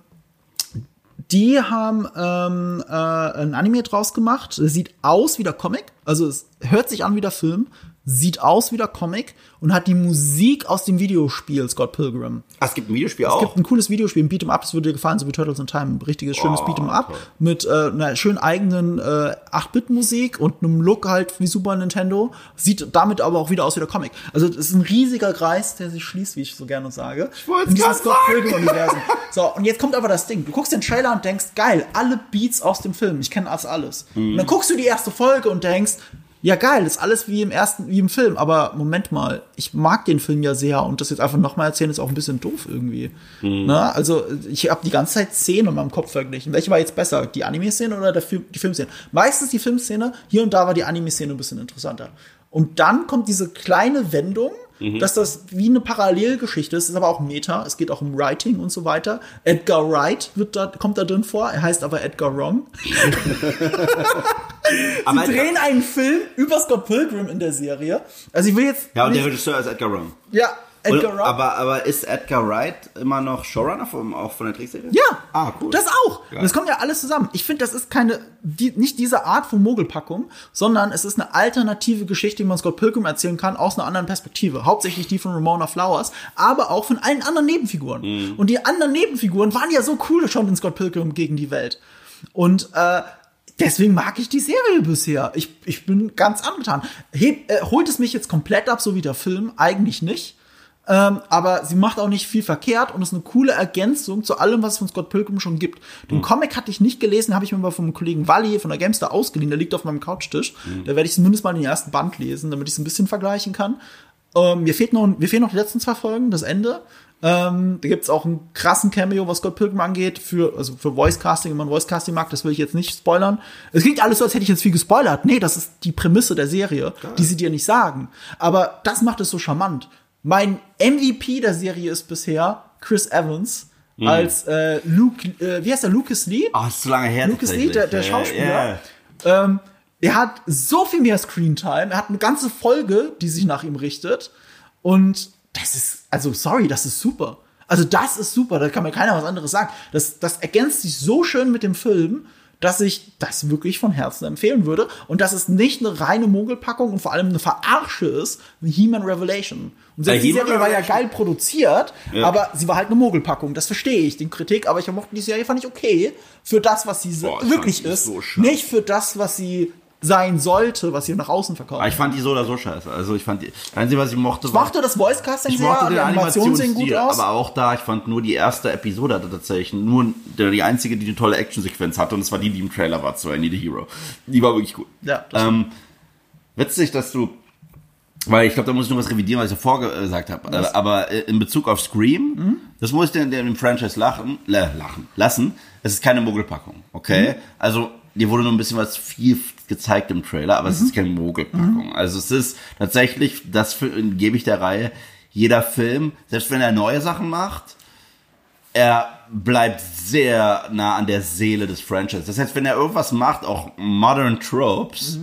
die haben ähm, äh, ein Anime draus gemacht. Es sieht aus wie der Comic. Also es hört sich an wie der Film. Sieht aus wie der Comic und hat die Musik aus dem Videospiel Scott Pilgrim. Ah, es gibt ein Videospiel Es auch. gibt ein cooles Videospiel, ein Beat'em Up, das würde dir gefallen, so wie Turtles in Time. Ein richtiges, schönes Oh, Beat'em Up toll. mit äh, einer schön eigenen äh, 8-Bit-Musik und einem Look halt wie Super Nintendo. Sieht damit aber auch wieder aus wie der Comic. Also es ist ein riesiger Kreis, der sich schließt, wie ich so gerne sage. Ich diesem grad Scott. Pilgrim-Universum. So, und jetzt kommt aber das Ding. Du guckst den Trailer und denkst, geil, alle Beats aus dem Film, ich kenne das alles. Und dann guckst du die erste Folge und denkst, ja geil, das ist alles wie im ersten, wie im Film, aber Moment mal, ich mag den Film ja sehr und das jetzt einfach nochmal erzählen ist auch ein bisschen doof irgendwie. Na, also ich habe die ganze Zeit Szenen in meinem Kopf verglichen. Welche war jetzt besser, die Anime-Szene oder der Film, die Filmszene? Meistens die Filmszene, hier und da war die Anime-Szene ein bisschen interessanter. Und dann kommt diese kleine Wendung, dass das wie eine Parallelgeschichte ist, ist aber auch Meta, es geht auch um Writing und so weiter. Edgar Wright wird da, kommt da drin vor, er heißt aber Edgar Wrong. Aber Sie drehen einen Film über Scott Pilgrim in der Serie. Also ich will jetzt ja, und der Regisseur ist Edgar Wrong. ja, Edgar Wright. aber, aber ist Edgar Wright immer noch Showrunner vom, auch von der Trickserie? Ja, Ah, cool. das auch. Geil. Das kommt ja alles zusammen. Ich finde, das ist keine, die, nicht diese Art von Mogelpackung, sondern es ist eine alternative Geschichte, die man Scott Pilgrim erzählen kann, aus einer anderen Perspektive. Hauptsächlich die von Ramona Flowers, aber auch von allen anderen Nebenfiguren. Mhm. Und die anderen Nebenfiguren waren ja so cool schon in Scott Pilgrim gegen die Welt. Und äh, deswegen mag ich die Serie bisher. Ich, ich bin ganz angetan. Heb, äh, holt es mich jetzt komplett ab, so wie der Film? Eigentlich nicht. Ähm, aber sie macht auch nicht viel verkehrt und ist eine coole Ergänzung zu allem, was es von Scott Pilgrim schon gibt. Den Comic hatte ich nicht gelesen, habe ich mir mal vom Kollegen Wally von der Gamestar ausgeliehen. Der liegt auf meinem Couchtisch. Da werde ich zumindest mal den ersten Band lesen, damit ich es ein bisschen vergleichen kann. Ähm, mir, fehlt noch, mir fehlen noch die letzten zwei Folgen, das Ende. Ähm, da gibt's auch einen krassen Cameo, was Scott Pilgrim angeht, für, also für Voice Casting, wenn man Voice Casting mag, das will ich jetzt nicht spoilern. Es klingt alles so, als hätte ich jetzt viel gespoilert. Nee, das ist die Prämisse der Serie, die sie dir nicht sagen. Aber das macht es so charmant. Mein MVP der Serie ist bisher Chris Evans als äh, Luke, äh, wie heißt der, Lucas Lee? Oh, ist zu lange her. Lucas Lee, der, der. Schauspieler. Ja. Ähm, er hat so viel mehr Screentime. Er hat eine ganze Folge, die sich nach ihm richtet. Und das ist, also sorry, das ist super. Also das ist super. Da kann mir keiner was anderes sagen. Das, das ergänzt sich so schön mit dem Film, dass ich das wirklich von Herzen empfehlen würde. Und dass es nicht eine reine Mogelpackung und vor allem eine Verarsche ist, wie He-Man Revelation. Und selbst Bei die Serie war ja geil produziert, Ja. aber sie war halt eine Mogelpackung. Das verstehe ich, den Kritik. Aber ich mochte die Serie, fand ich okay. Für das, was sie Boah, ich wirklich ist. so nicht für das, was sie sein sollte, was sie nach außen verkauft. Aber ich fand die so oder so scheiße. Also ich fand die, einzige, was ich mochte, Ich mochte das Voice Casting sehr, mochte die Animationen sehen gut aus. aber auch da, ich fand nur die erste Episode hatte tatsächlich nur die einzige, die eine tolle Actionsequenz hatte und das war die, die im Trailer war zu I Need a Hero. Die war wirklich gut. Ja, das ähm, witzig, dass du weil ich glaube, da muss ich nur was revidieren, was ich davor gesagt habe. Äh, Aber äh, in Bezug auf Scream, Mhm. das muss ich dem, dem Franchise lachen, äh, lachen lassen. Es ist keine Mogelpackung, okay? Mhm. Also dir wurde nur ein bisschen was viel gezeigt im Trailer, aber Mhm. es ist keine Mogelpackung. Also es ist tatsächlich, das für- gebe ich der Reihe, jeder Film, selbst wenn er neue Sachen macht, er bleibt sehr nah an der Seele des Franchise. Das heißt, wenn er irgendwas macht, auch Modern Tropes,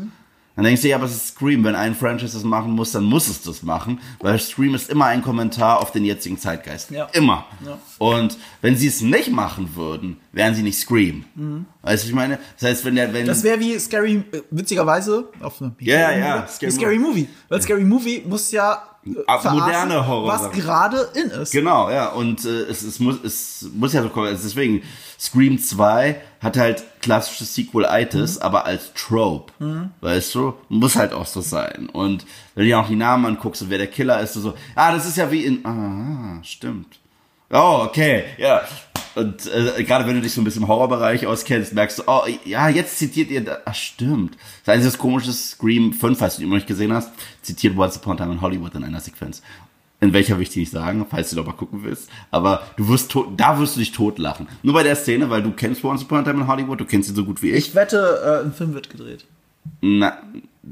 dann denkst du, ja, aber es ist Scream. Wenn ein Franchise das machen muss, dann muss es das machen, weil Scream ist immer ein Kommentar auf den jetzigen Zeitgeist. Ja. Immer. Ja. Und wenn sie es nicht machen würden, wären sie nicht Scream. Weißt du, was ich meine? Das heißt, wenn der, wenn. Das wäre wie Scary, äh, witzigerweise, auf eine Ja, ja, ja, Scary, Movie. Weil Scary Movie muss ja verarschen, moderne Horror- was gerade in ist. Genau, ja, und äh, es, es, muss, es muss ja so kommen. Also deswegen, Scream 2 hat halt klassisches Sequel-Itis, Mhm. aber als Trope. Weißt du? Muss halt auch so sein. Und wenn du dir auch die Namen anguckst und wer der Killer ist, so, ah, das ist ja wie in. Ah, stimmt. Oh, okay, ja. Und äh, gerade wenn du dich so ein bisschen im Horrorbereich auskennst, merkst du, oh ja, jetzt zitiert ihr, da, ach stimmt. Das einzige komische Scream 5, falls du ihn noch nicht gesehen hast, zitiert Once Upon a Time in Hollywood in einer Sequenz. In welcher will ich die nicht sagen, falls du doch mal gucken willst. Aber du wirst tot, da wirst du dich totlachen. Nur bei der Szene, weil du kennst Once Upon a Time in Hollywood, du kennst ihn so gut wie ich. Ich wette, äh, ein Film wird gedreht. Na,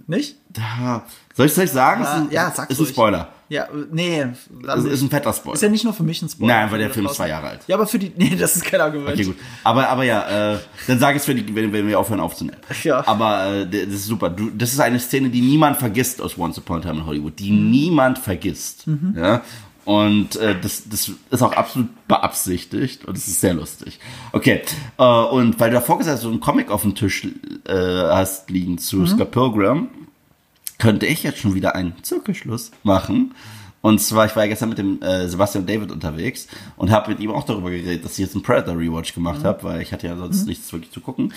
Nicht? da, soll ich es euch sagen? Ja, ist ein, ja, sag's Ist ein. Spoiler. Ja, äh, nee. Also nicht. ist ein fetter Spoiler. Ist ja nicht nur für mich ein Spoiler. Nein, weil der Film ist zwei Jahre alt. Ja, aber für die. Nee, das ist kein Argument. Okay, gut. Aber, aber ja, äh, dann sag es für die, wenn, wenn wir aufhören aufzunehmen. Ja. Aber äh, das ist super. Du, das ist eine Szene, die niemand vergisst aus Once Upon a Time in Hollywood. Die niemand vergisst. Ja. Und äh, das, das ist auch absolut beabsichtigt und es ist sehr lustig. Okay. Äh, und weil du davor gesagt hast, so einen Comic auf dem Tisch äh, hast liegen zu Scott Pilgrim, könnte ich jetzt schon wieder einen Zirkelschluss machen. Und zwar, ich war ja gestern mit dem äh, Sebastian David unterwegs und habe mit ihm auch darüber geredet, dass ich jetzt einen Predator Rewatch gemacht habe, weil ich hatte ja sonst nichts wirklich zu gucken.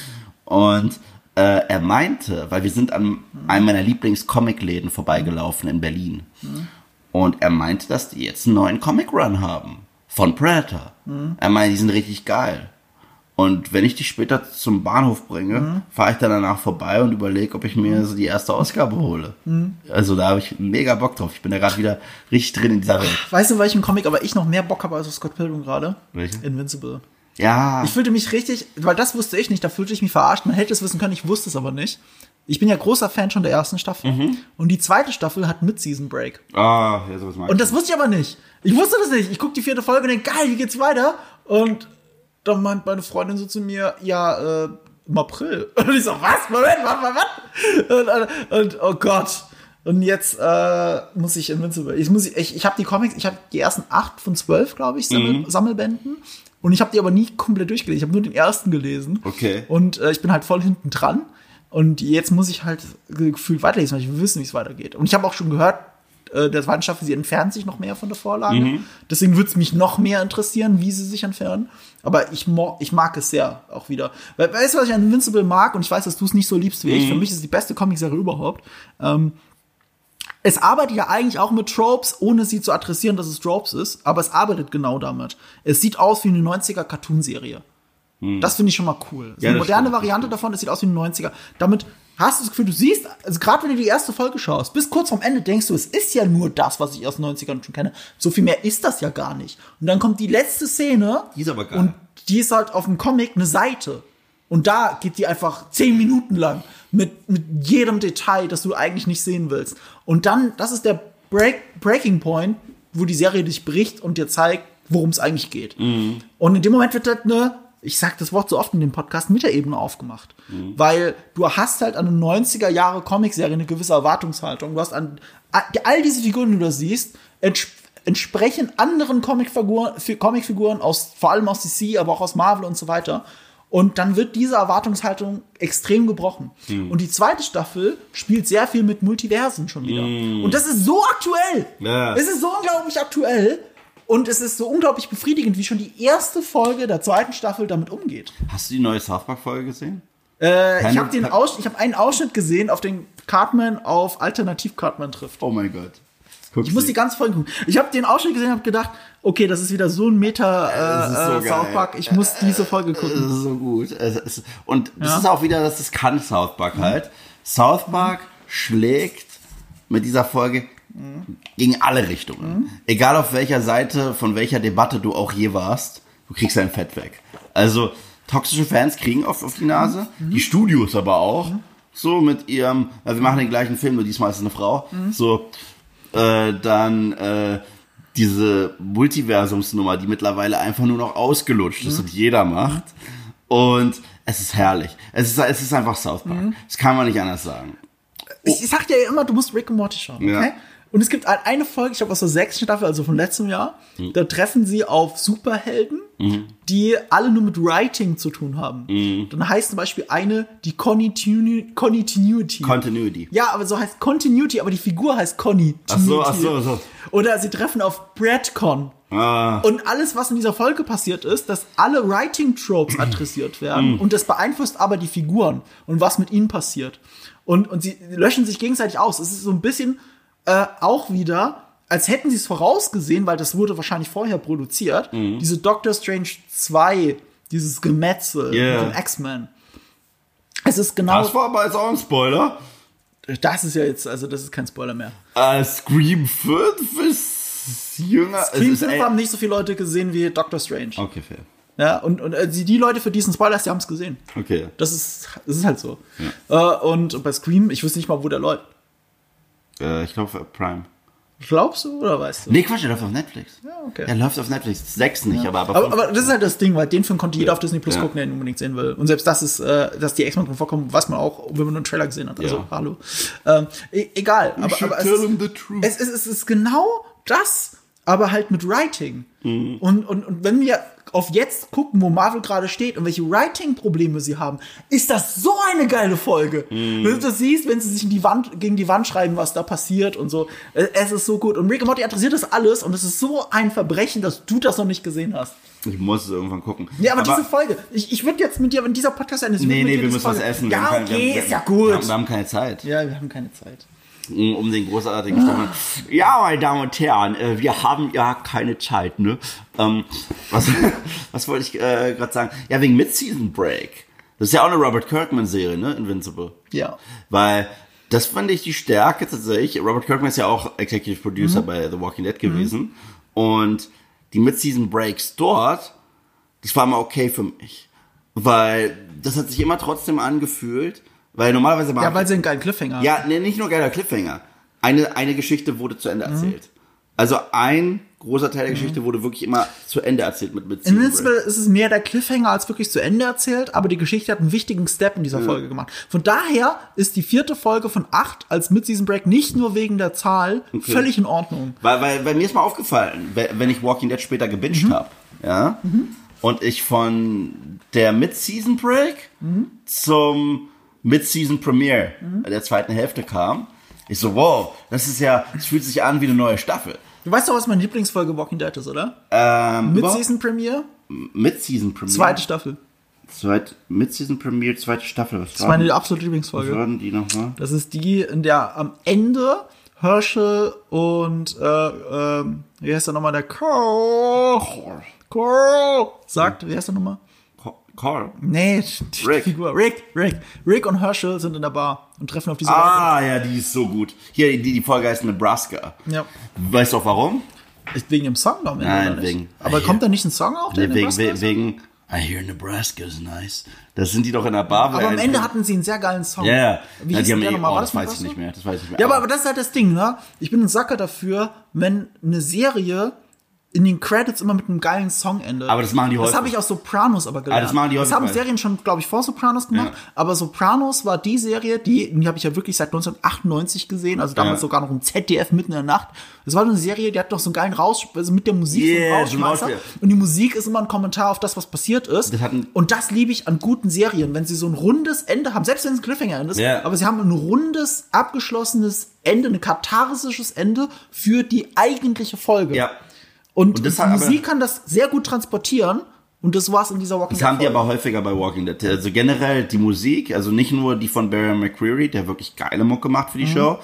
Und äh, er meinte, weil wir sind an einem meiner Lieblings-Comic-Läden vorbeigelaufen in Berlin. Und er meinte, dass die jetzt einen neuen Comic-Run haben. Von Predator. Er meinte, die sind richtig geil. Und wenn ich die später zum Bahnhof bringe, fahre ich dann danach vorbei und überlege, ob ich mir so die erste Ausgabe hole. Also da habe ich mega Bock drauf. Ich bin da gerade wieder richtig drin in dieser Welt. Weißt du, welchen Comic aber ich noch mehr Bock habe als auf Scott Pilgrim gerade? Welchen? Invincible. Ja. Ich fühlte mich richtig, weil das wusste ich nicht, da fühlte ich mich verarscht. Man hätte es wissen können, ich wusste es aber nicht. Ich bin ja großer Fan schon der ersten Staffel. Mhm. Und die zweite Staffel hat Mid-Season Break. Ah, ja, sowas mag Und ich. das wusste ich aber nicht. Ich wusste das nicht. Ich gucke die vierte Folge und denke, geil, wie geht's weiter? Und dann meint meine Freundin so zu mir, ja, äh, im April. Und ich so, was? Moment, warte mal, was? Und, und, oh Gott. Und jetzt äh, muss ich Invincible. Ich, muss, ich, ich habe die Comics, ich habe die ersten acht von zwölf, glaube ich, Sammel, Sammelbänden. Und ich habe die aber nie komplett durchgelesen. Ich habe nur den ersten gelesen. Okay. Und äh, ich bin halt voll hinten dran. Und jetzt muss ich halt gefühlt weiterlesen, weil ich will wissen, wie es weitergeht. Und ich habe auch schon gehört, äh, der zweiten Staffel, sie entfernt sich noch mehr von der Vorlage. Deswegen würde es mich noch mehr interessieren, wie sie sich entfernen. Aber ich, ich mag es sehr auch wieder. Weil, weißt du, was ich an Invincible mag? Und ich weiß, dass du es nicht so liebst wie ich. Für mich ist es die beste Comicserie überhaupt. Ähm, es arbeitet ja eigentlich auch mit Tropes, ohne sie zu adressieren, dass es Tropes ist, aber es arbeitet genau damit. Es sieht aus wie eine 90er Cartoonserie. Das finde ich schon mal cool. So Ja, eine das moderne stimmt, das Variante davon, es sieht aus wie eine 90er. Damit hast du das Gefühl, du siehst, also gerade wenn du die erste Folge schaust, bis kurz vorm Ende denkst du, es ist ja nur das, was ich aus den 90ern schon kenne. So viel mehr ist das ja gar nicht. Und dann kommt die letzte Szene. Die ist aber geil. Und die ist halt auf dem Comic eine Seite. Und da geht die einfach zehn Minuten lang mit, mit jedem Detail, das du eigentlich nicht sehen willst. Und dann, das ist der Break, Breaking Point, wo die Serie dich bricht und dir zeigt, worum es eigentlich geht. Und in dem Moment wird halt eine, ich sag das Wort so oft in dem Podcast, Metaebene aufgemacht. Weil du hast halt an eine 90er Jahre Comicserie eine gewisse Erwartungshaltung. Du hast an all diese Figuren, die du da siehst, entsp entsprechen anderen Comicfiguren, Comicfiguren aus, vor allem aus DC, aber auch aus Marvel und so weiter. Und dann wird diese Erwartungshaltung extrem gebrochen. Und die zweite Staffel spielt sehr viel mit Multiversen schon wieder. Und das ist so aktuell. Ja. Es ist so unglaublich aktuell. Und es ist so unglaublich befriedigend, wie schon die erste Folge der zweiten Staffel damit umgeht. Hast du die neue South Park Folge gesehen? Äh, ich habe den Aus, ich habe einen Ausschnitt gesehen, auf den Cartman auf Alternativ Cartman trifft. Oh mein Gott. Guck Ich muss die ganze Folge gucken. Ich habe den Ausschnitt gesehen und habe gedacht, okay, das ist wieder so ein Meta Das äh, so äh. South Park. Ich muss diese Folge Das gucken. ist so gut. Ist, und das Ja. ist auch wieder, dass das kann South Park halt. South Park schlägt mit dieser Folge gegen alle Richtungen. Egal auf welcher Seite, von welcher Debatte du auch je warst, du kriegst dein Fett weg. Also, toxische Fans kriegen auf, auf die Nase, die Studios aber auch. So mit ihrem, ja, wir machen den gleichen Film, nur diesmal ist es eine Frau. So, äh, dann äh, diese Multiversumsnummer, die mittlerweile einfach nur noch ausgelutscht ist und jeder macht. Und es ist herrlich. Es ist, es ist einfach South Park. Das kann man nicht anders sagen. Ich, ich sag dir ja immer, du musst Rick und Morty schauen, okay? Ja. Und es gibt ein- eine Folge, ich glaube aus der sechsten Staffel, also von letztem Jahr, da treffen sie auf Superhelden, die alle nur mit Writing zu tun haben. Dann heißt zum Beispiel eine die Continu Continuity. Continuity. ja, aber so heißt Continuity, aber die Figur heißt Conny. Ach so, ach so, ach so. Oder sie treffen auf Bradcon. Ah, Und alles, was in dieser Folge passiert ist, dass alle Writing-Tropes adressiert werden und das beeinflusst aber die Figuren und was mit ihnen passiert. Und, und sie löschen sich gegenseitig aus. Es ist so ein bisschen äh, auch wieder als hätten sie es vorausgesehen, weil das wurde wahrscheinlich vorher produziert, Mhm. diese Doctor Strange 2, dieses Gemetzel Yeah. mit den X-Men. Es ist genau, Das war aber jetzt auch ein Spoiler. das ist ja jetzt, also das ist kein Spoiler mehr. Äh, Scream 5 ist jünger. Scream ist 5 haben nicht so viele Leute gesehen wie Doctor Strange. Okay, fair. Ja, und, und äh, die, die Leute für diesen Spoiler, die haben es gesehen. Okay. Das ist, das ist halt so. Äh, und bei Scream, ich wüsste nicht mal, wo der läuft. Äh, ich glaube Prime. Glaubst du oder weißt du? Nee, Quatsch, der läuft auf Netflix. Ja, okay. Der läuft auf Netflix. Sechs nicht, aber, aber, Aber, fünf. aber das ist halt das Ding, weil den Film konnte jeder auf Disney Plus Ja. gucken, der ihn unbedingt sehen will. Und selbst das ist, äh, dass die X-Men drin vorkommen, weiß man auch, wenn man nur einen Trailer gesehen hat. Also, Ja. hallo. Ähm, e egal. Aber, should aber es, tell ist, him the truth. es, ist, es ist genau das, aber halt mit Writing. Mhm. Und, und, und wenn wir auf jetzt gucken, wo Marvel gerade steht und welche Writing-Probleme sie haben, ist das so eine geile Folge. Mhm. Wenn du das siehst, wenn sie sich in die Wand, gegen die Wand schreiben, was da passiert und so. Äh, Es ist so gut. Und Rick and Morty interessiert das alles und es ist so ein Verbrechen, dass du das noch nicht gesehen hast. ich muss es irgendwann gucken. Ja, aber, diese Folge, ich, ich würde jetzt mit dir, wenn dieser Podcast endet, ich Nee, nee, wir müssen was Folge- essen. Wir Ja, okay, wir, ist ja Wir gut. haben, wir haben keine Zeit. Ja, wir haben keine Zeit. Um den großartigen Staffel. Ja, meine Damen und Herren, äh, wir haben ja keine Zeit, ne? Ähm, was, was wollte ich äh, gerade sagen? Ja, wegen Mid-Season Break. Das ist ja auch eine Robert Kirkman-Serie, ne? Invincible. Ja. Weil das fand ich die Stärke tatsächlich. Robert Kirkman ist ja auch Executive Producer bei The Walking Dead gewesen. Und die Mid-Season Breaks dort, das war mal okay für mich. Weil das hat sich immer trotzdem angefühlt. Weil normalerweise mag Ja, weil sie einen geilen Cliffhanger ja, nee, nicht nur geiler Cliffhanger. Eine, eine Geschichte wurde zu Ende Mhm. erzählt. Also ein großer Teil der Geschichte wurde wirklich immer zu Ende erzählt mit mit Invincible ist es mehr der Cliffhanger als wirklich zu Ende erzählt, aber die Geschichte hat einen wichtigen Step in dieser Folge gemacht. Von daher ist die vierte Folge von acht als Mid-Season Break nicht nur wegen der Zahl völlig in Ordnung. Weil, weil, weil mir ist mal aufgefallen, we- wenn ich Walking Dead später gebinged Mhm. hab, ja, und ich von der Mid-Season Break Mhm. zum Mid-Season Premiere Mhm. der zweiten Hälfte kam, ich so, wow, das ist ja, es fühlt sich an wie eine neue Staffel. Du weißt doch, was meine Lieblingsfolge Walking Dead ist, oder? Ähm, Mid-Season Premiere, Mid-Season Premiere. zweite Staffel. Zweit, Mid-Season Premiere, zweite Staffel. Was Das ist meine absolute Lieblingsfolge. Was waren die nochmal? Das ist die, in der am Ende Herschel und äh, ähm, wie heißt der nochmal, der Carl, Carl sagt, wie heißt der nochmal? Carl. Nee, die Rick. Figur. Rick, Rick. Rick und Herschel sind in der Bar und treffen auf diese Ah, ja, die ist so gut. Hier, die, die Folge heißt Nebraska. Ja. Weißt du auch warum? Wegen dem Song am Ende, Nein, wegen- Aber Ah, kommt da nicht ein Song auch? der wegen, Nebraska wegen, wegen, I hear Nebraska is nice. Das sind die doch in der Bar. Aber am Ende hatten sie einen sehr geilen Song. Ja, ja. Wie ja die haben der eh, nochmal? oh, War das das weiß ich nicht mehr. Das weiß ich nicht mehr. Ja, aber, aber das ist halt das Ding, ne? Ich bin ein Sacker dafür, wenn eine Serie in den Credits immer mit einem geilen Song endet. Aber das machen die Das häufig. habe ich aus Sopranos aber gelernt. Ah, das machen die häufig, Das haben Serien schon, glaube ich, vor Sopranos gemacht. Ja. Aber Sopranos war die Serie, die, die habe ich ja wirklich seit 1998 gesehen, also damals Ja. sogar noch im ZDF mitten in der Nacht. Das war eine Serie, die hat doch so einen geilen Raus, also mit der Musik Yeah, so. Und die Musik ist immer ein Kommentar auf das, was passiert ist. Das Und das liebe ich an guten Serien, wenn sie so ein rundes Ende haben, selbst wenn es ein Cliffhanger ist, Ja. aber sie haben ein rundes, abgeschlossenes Ende, ein katharsisches Ende für die eigentliche Folge. Ja. Und, Und die Musik kann das sehr gut transportieren. Und das war's in dieser Walking Das haben die aber häufiger bei Walking Dead. Also generell die Musik, also nicht nur die von Barry McCreary, der wirklich geile Mucke macht für die Show,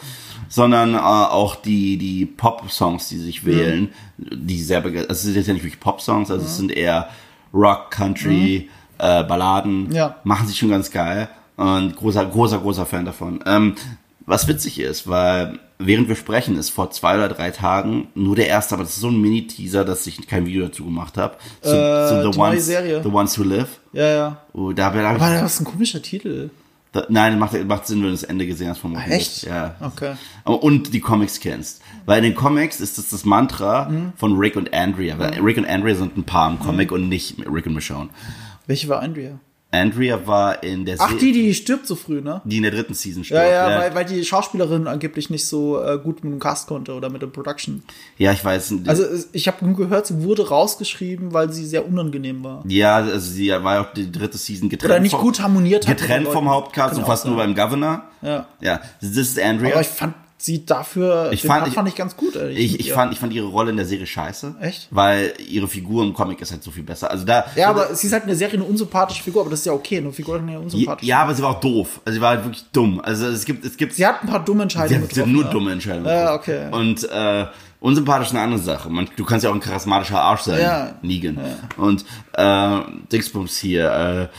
sondern äh, auch die, die Pop-Songs, die sich wählen, die sehr begeistert. Also es sind ja nicht wirklich Pop-Songs, also es sind eher Rock, Country, äh, Balladen. Ja. Machen sie schon ganz geil. Und großer, großer, großer Fan davon. Ähm, was witzig ist, weil während wir sprechen, ist vor zwei oder drei Tagen nur der erste, aber das ist so ein Mini-Teaser, dass ich kein Video dazu gemacht habe. Zu, Äh, zu die neue Serie. The Ones Who Live. Ja, ja. Oh, da, da, Aber das ist ein komischer Titel. da Nein, macht, macht Sinn, wenn du das Ende gesehen hast vom Walking Echt? Ja. Okay. Und die Comics kennst. Weil in den Comics ist das das Mantra Mhm. von Rick und Andrea. Weil Rick und Andrea sind ein Paar im Comic und nicht Rick und Michonne. Welche war Andrea? Andrea war in der Ach, Se- die, die stirbt so früh, ne? die in der dritten Season stirbt. Ja, ja, Weil, weil die Schauspielerin angeblich nicht so äh, gut mit dem Cast konnte oder mit der Production. ja, ich weiß. Also ich habe nur gehört, sie wurde rausgeschrieben, weil sie sehr unangenehm war. ja, also sie war ja auch die dritte Season getrennt. Oder nicht vom, gut harmoniert Getrennt vom. Hauptcast und fast nur beim Governor. Ja. Ja, das ist Andrea. Aber ich fand sie dafür, Ich fand- ich- fand ich ganz gut. ehrlich. Ich, ich, Ja. fand, ich fand ihre Rolle in der Serie scheiße. Echt? Weil ihre Figur im Comic ist halt so viel besser. Also da. Ja, aber sie ist halt in der Serie eine unsympathische Figur, aber das ist ja okay, eine Figur kann ja unsympathisch. ja, aber sie war auch doof. Also sie war halt wirklich dumm. Also es gibt, es gibt. Sie hat ein paar dumme Entscheidungen sie hat nur ja. dumme Entscheidungen. Ja, getroffen. okay. Und äh, unsympathisch ist eine andere Sache. Man, du kannst ja auch ein charismatischer Arsch sein, Ja. Negan. Und äh, Dingsbums hier, äh,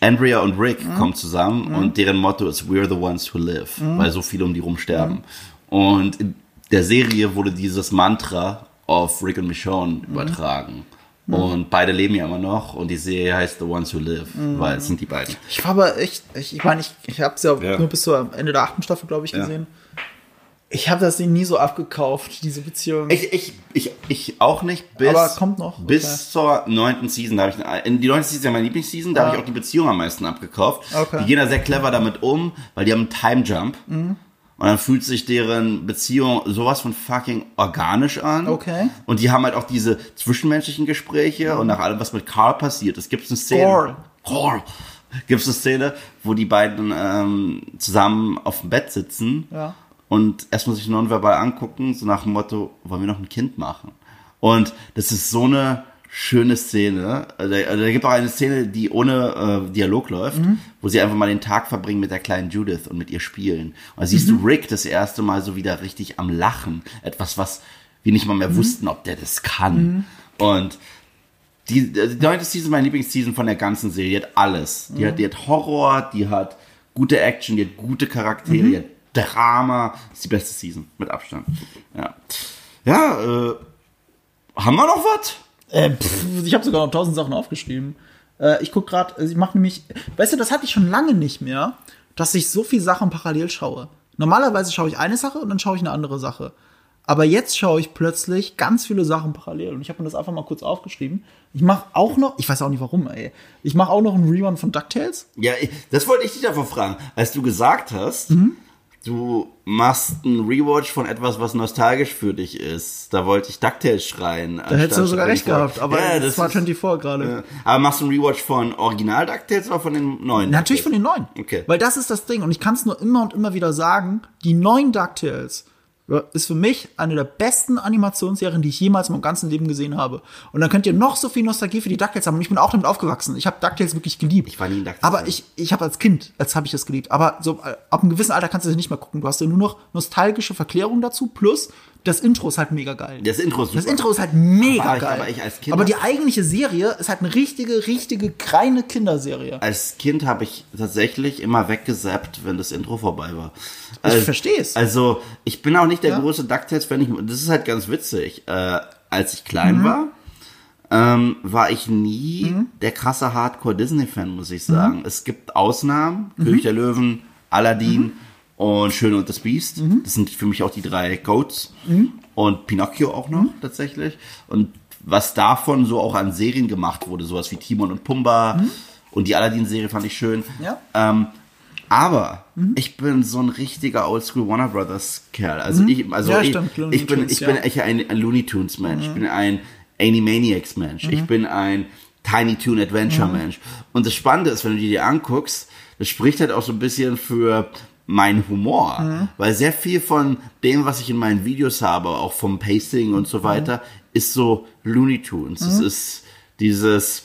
Andrea und Rick Mhm. kommen zusammen und deren Motto ist We're the ones who live, Mhm. weil so viele um die rum sterben. Und in der Serie wurde dieses Mantra auf Rick und Michonne Mhm. übertragen. Und beide leben ja immer noch und die Serie heißt The Ones Who Live, Mhm. weil es sind die beiden. Ich war aber echt, ich, ich meine, ich, ich habe es ja, Ja. nur bis zum Ende der achten Staffel, glaube ich, Ja. Ich habe das nie so abgekauft, diese Beziehung. Ich, ich, ich, ich auch nicht. Bis, Aber kommt noch, Bis okay. zur neunten Season. Da habe ich, in die neunte Season ist ja meine Lieblingsseason, da habe ich auch die Beziehung am meisten abgekauft. Okay. Die gehen da sehr clever damit um, weil die haben einen Time Jump. Mhm. Und dann fühlt sich deren Beziehung sowas von fucking organisch an. Okay. Und die haben halt auch diese zwischenmenschlichen Gespräche und nach allem, was mit Carl passiert. Es gibt eine Szene. Carl. Carl. Gibt es eine Szene, wo die beiden ähm, zusammen auf dem Bett sitzen Ja. Und erstmal sich nonverbal angucken, so nach dem Motto, wollen wir noch ein Kind machen? Und das ist so eine schöne Szene. Also, also, da gibt auch eine Szene, die ohne äh, Dialog läuft, wo sie einfach mal den Tag verbringen mit der kleinen Judith und mit ihr spielen. Und da siehst du Rick das erste Mal so wieder richtig am Lachen. Etwas, was wir nicht mal mehr wussten, ob der das kann. Und die, die neunte Season meine Lieblingsseason von der ganzen Serie. Die hat alles. Die, hat, die hat Horror, die hat gute Action, die hat gute Charaktere, die hat Drama. Das ist die beste Season, mit Abstand. Ja, ja äh, haben wir noch was? Äh, pff, ich habe sogar noch tausend Sachen aufgeschrieben. Äh, ich guck gerade, ich mache nämlich, weißt du, das hatte ich schon lange nicht mehr, dass ich so viel Sachen parallel schaue. Normalerweise schaue ich eine Sache und dann schaue ich eine andere Sache. Aber jetzt schaue ich plötzlich ganz viele Sachen parallel und ich habe mir das einfach mal kurz aufgeschrieben. Ich mache auch noch, ich weiß auch nicht warum, ey. Ich mache auch noch einen Rerun von DuckTales. Ja, das wollte ich dich davor fragen. Als du gesagt hast, du machst einen Rewatch von etwas, was nostalgisch für dich ist, da wollte ich DuckTales schreien. Da hättest du sogar recht gehabt, aber ja, das, das war ist- 24 gerade. Ja. Aber machst du einen Rewatch von Original DuckTales oder von den neuen? Natürlich von den neuen. Okay. Weil das ist das Ding. Und ich kann es nur immer und immer wieder sagen, die neuen DuckTales ist für mich eine der besten Animationsserien, die ich jemals in meinem ganzen Leben gesehen habe. Und dann könnt ihr noch so viel Nostalgie für die DuckTales haben. Und ich bin auch damit aufgewachsen. Ich habe DuckTales wirklich geliebt. Ich war nie ein DuckTales-Fan. Aber ich, ich habe als Kind, als habe ich das geliebt. Aber so äh, ab einem gewissen Alter kannst du das nicht mehr gucken. Du hast ja nur noch nostalgische Verklärung dazu. Plus, das Intro ist halt mega geil. Das Intro ist Das super. Intro ist halt mega Aber geil. aber ich als Kind- aber die eigentliche Serie ist halt eine richtige, richtige, kleine Kinderserie. Als Kind habe ich tatsächlich immer weggesappt, wenn das Intro vorbei war. Ich Also- versteh's. Also, ich bin auch nicht der Ja. große DuckTales-Fan. Ich- Das ist halt ganz witzig. Äh, als ich Mhm. klein war, ähm, war ich nie der krasse Hardcore-Disney-Fan, muss ich sagen. Es gibt Ausnahmen. Mhm. König der Löwen, Aladdin und Schön und das Biest. Das sind für mich auch die drei Goats. Und Pinocchio auch noch, tatsächlich. Und was davon so auch an Serien gemacht wurde, sowas wie Timon und Pumba und die Aladdin-Serie fand ich schön. Ja. Ähm, aber ich bin so ein richtiger Oldschool Warner Brothers Kerl. Also ich, also Ja, ich, stimmt, ich bin, Tunes, ich bin ja. echt ein, ein Looney Tunes Mensch. Ich bin ein Animaniacs Mensch. Ich bin ein Tiny Toon Adventure Mensch. Und das Spannende ist, wenn du dir die anguckst, das spricht halt auch so ein bisschen für meinen Humor, weil sehr viel von dem, was ich in meinen Videos habe, auch vom Pacing und so weiter, ist so Looney Tunes. Es ist dieses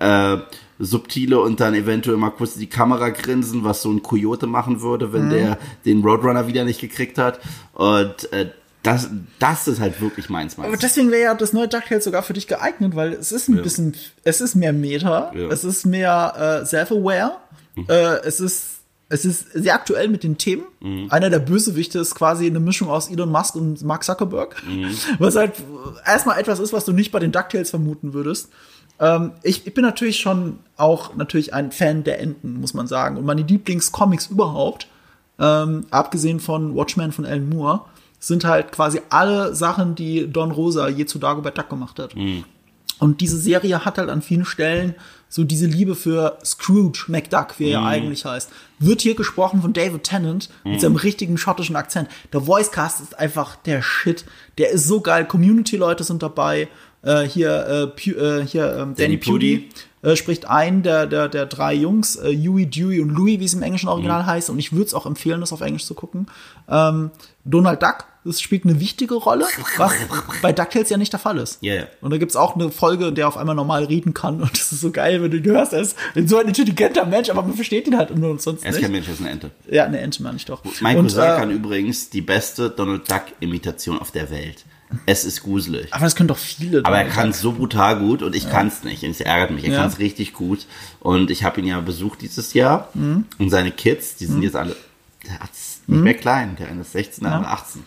äh, subtile und dann eventuell mal kurz die Kamera grinsen, was so ein Coyote machen würde, wenn der den Roadrunner wieder nicht gekriegt hat. Und äh, das, das ist halt wirklich meins, Aber meins. deswegen wäre ja das neue DuckTales sogar für dich geeignet, weil es ist ein bisschen, es ist mehr Meta, Ja. es ist mehr äh, self-aware, äh, es ist es ist sehr aktuell mit den Themen. Einer der Bösewichte ist quasi eine Mischung aus Elon Musk und Mark Zuckerberg, was halt erstmal etwas ist, was du nicht bei den DuckTales vermuten würdest. Ähm, ich, ich bin natürlich schon auch natürlich ein Fan der Enten, muss man sagen. Und meine Lieblingscomics überhaupt, ähm, abgesehen von Watchmen von Alan Moore, sind halt quasi alle Sachen, die Don Rosa je zu Dagobert Duck gemacht hat. Und diese Serie hat halt an vielen Stellen so diese Liebe für Scrooge McDuck, wie er ja eigentlich heißt. Wird hier gesprochen von David Tennant mit seinem richtigen schottischen Akzent. Der Voicecast ist einfach der Shit. Der ist so geil. Community-Leute sind dabei. Äh, hier, äh, äh, hier ähm, Danny, Danny Pudi. Äh, spricht einen der, der, der drei Jungs, äh, Huey, Dewey und Louie, wie es im englischen Original Mhm. heißt. Und ich würde es auch empfehlen, das auf Englisch zu gucken. Ähm, Donald Duck, das spielt eine wichtige Rolle, was bei DuckTales ja nicht der Fall ist. Ja, ja. Und da gibt's auch eine Folge, in der er auf einmal normal reden kann. Und das ist so geil, wenn du ihn hörst, er ist so ein intelligenter Mensch, aber man versteht ihn halt nur und sonst Er ist nicht. kein Mensch, er ist eine Ente. Ja, eine Ente meine ich doch. Mein und, Cousin äh, kann übrigens die beste Donald Duck-Imitation auf der Welt. Es ist gruselig. aber das können doch viele. Aber er kann es so brutal gut und ich kann es nicht. Und es ärgert mich. Er Ja. kann es richtig gut. Und ich habe ihn ja besucht dieses Jahr. Mhm. Und seine Kids, die sind jetzt alle der ist nicht mehr klein. Der eine ist 16, der andere 18.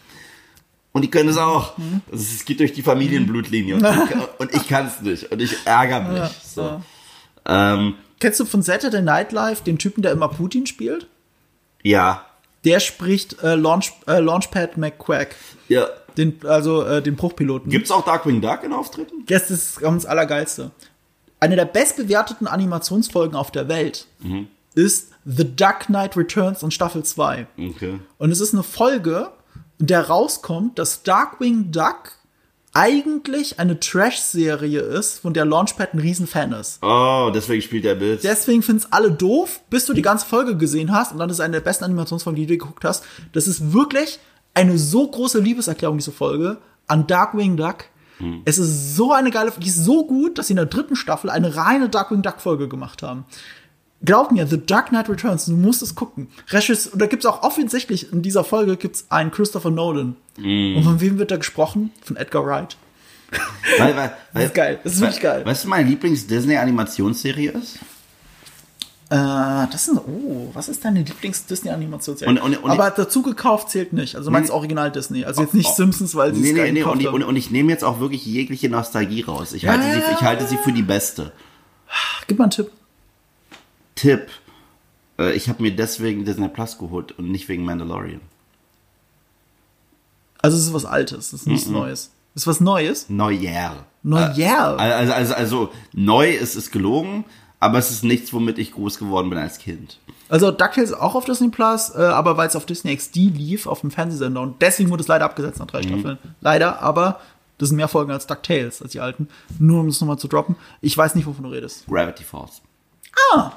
Und die können es auch. Mhm. Also Es geht durch die Familienblutlinie. Und ich, und ich kann es nicht. Und ich ärgere mich. Ja, So. ja. Ähm, Kennst du von Saturday Night Live den Typen, der immer Putin spielt? ja. Der spricht äh, Launch, äh, Launchpad McQuack. Ja. Den, also äh, den Bruchpiloten. Gibt es auch Darkwing Duck in Auftritten? Das ist ganz Allergeilste. Eine der bestbewerteten Animationsfolgen auf der Welt Mhm. ist The Duck Knight Returns in Staffel 2. Okay. Und es ist eine Folge, in der rauskommt, dass Darkwing Duck eigentlich eine Trash-Serie ist, von der Launchpad ein Riesenfan ist. Oh, deswegen spielt er Bild. Deswegen find's alle doof, bis du die ganze Folge gesehen hast und dann ist es eine der besten Animationsfolgen, die du geguckt hast. Das ist wirklich eine so große Liebeserklärung, diese Folge, an Darkwing Duck. Es ist so eine geile, die ist so gut, dass sie in der dritten Staffel eine reine Darkwing Duck Folge gemacht haben. Glaub mir, The Dark Knight Returns, du musst es gucken. Regis, und da gibt's auch offensichtlich in dieser Folge gibt's einen Christopher Nolan. Und von wem wird da gesprochen? Von Edgar Wright. Weil, weil, weil, ist geil. Das ist wirklich geil. Weißt du, meine Lieblings-Disney-Animationsserie ist? Äh, das ist, oh, was ist deine Lieblings-Disney-Animationsserie? Aber dazu gekauft zählt nicht. Also meinst Original Disney. Also jetzt nicht Oh, Simpsons, weil sie Nee, es nee, nee. Und und, und ich nehme jetzt auch wirklich jegliche Nostalgie raus. Ich, halte, ja, sie, ich halte sie für die beste. Gib mal einen Tipp. Tipp. Äh, Ich habe mir deswegen Disney Plus geholt und nicht wegen Mandalorian. Also es ist was Altes, es ist nichts Neues. Es ist was Neues? Neujahr. Neujahr. Also, also, also neu ist es gelogen, aber es ist nichts, womit ich groß geworden bin als Kind. Also DuckTales auch auf Disney Plus, äh, aber weil es auf Disney XD lief, auf dem Fernsehsender. Und deswegen wurde es leider abgesetzt nach drei Mhm. Staffeln. Leider, aber das sind mehr Folgen als DuckTales, als die alten. Nur um es nochmal zu droppen. Ich weiß nicht, wovon du redest. Gravity Falls. Ah!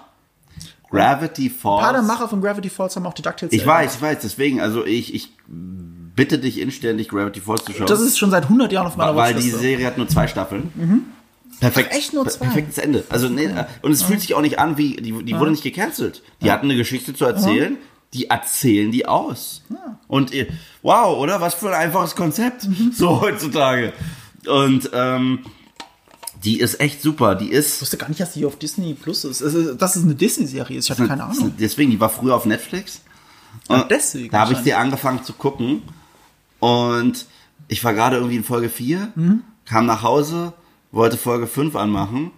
Gravity Ein paar der Falls. Macher von Gravity Falls haben auch die DuckTales Ich weiß, ich weiß, deswegen, also ich, ich bitte dich inständig, Gravity Falls zu schauen. Das ist schon seit 100 Jahren auf meiner weil die. Serie hat nur zwei Staffeln. Perfekt. Ach, echt nur zwei? Perfektes Ende. Also nee, äh, und es fühlt sich auch nicht an wie die, die wurde nicht gecancelt. Die hatten eine Geschichte zu erzählen. Die erzählen die aus. Und ihr, wow, oder was für ein einfaches Konzept Mhm. so heutzutage. Und ähm, die ist echt super. Die ist Ich wusste gar nicht, dass die auf Disney Plus ist. Dass es eine Disney-Serie ist. Ich hatte keine Ahnung. Deswegen, die war früher auf Netflix. Ach, Und deswegen Da habe ich sie angefangen zu gucken. Und ich war gerade irgendwie in Folge 4, Mhm. kam nach Hause, wollte Folge 5 anmachen.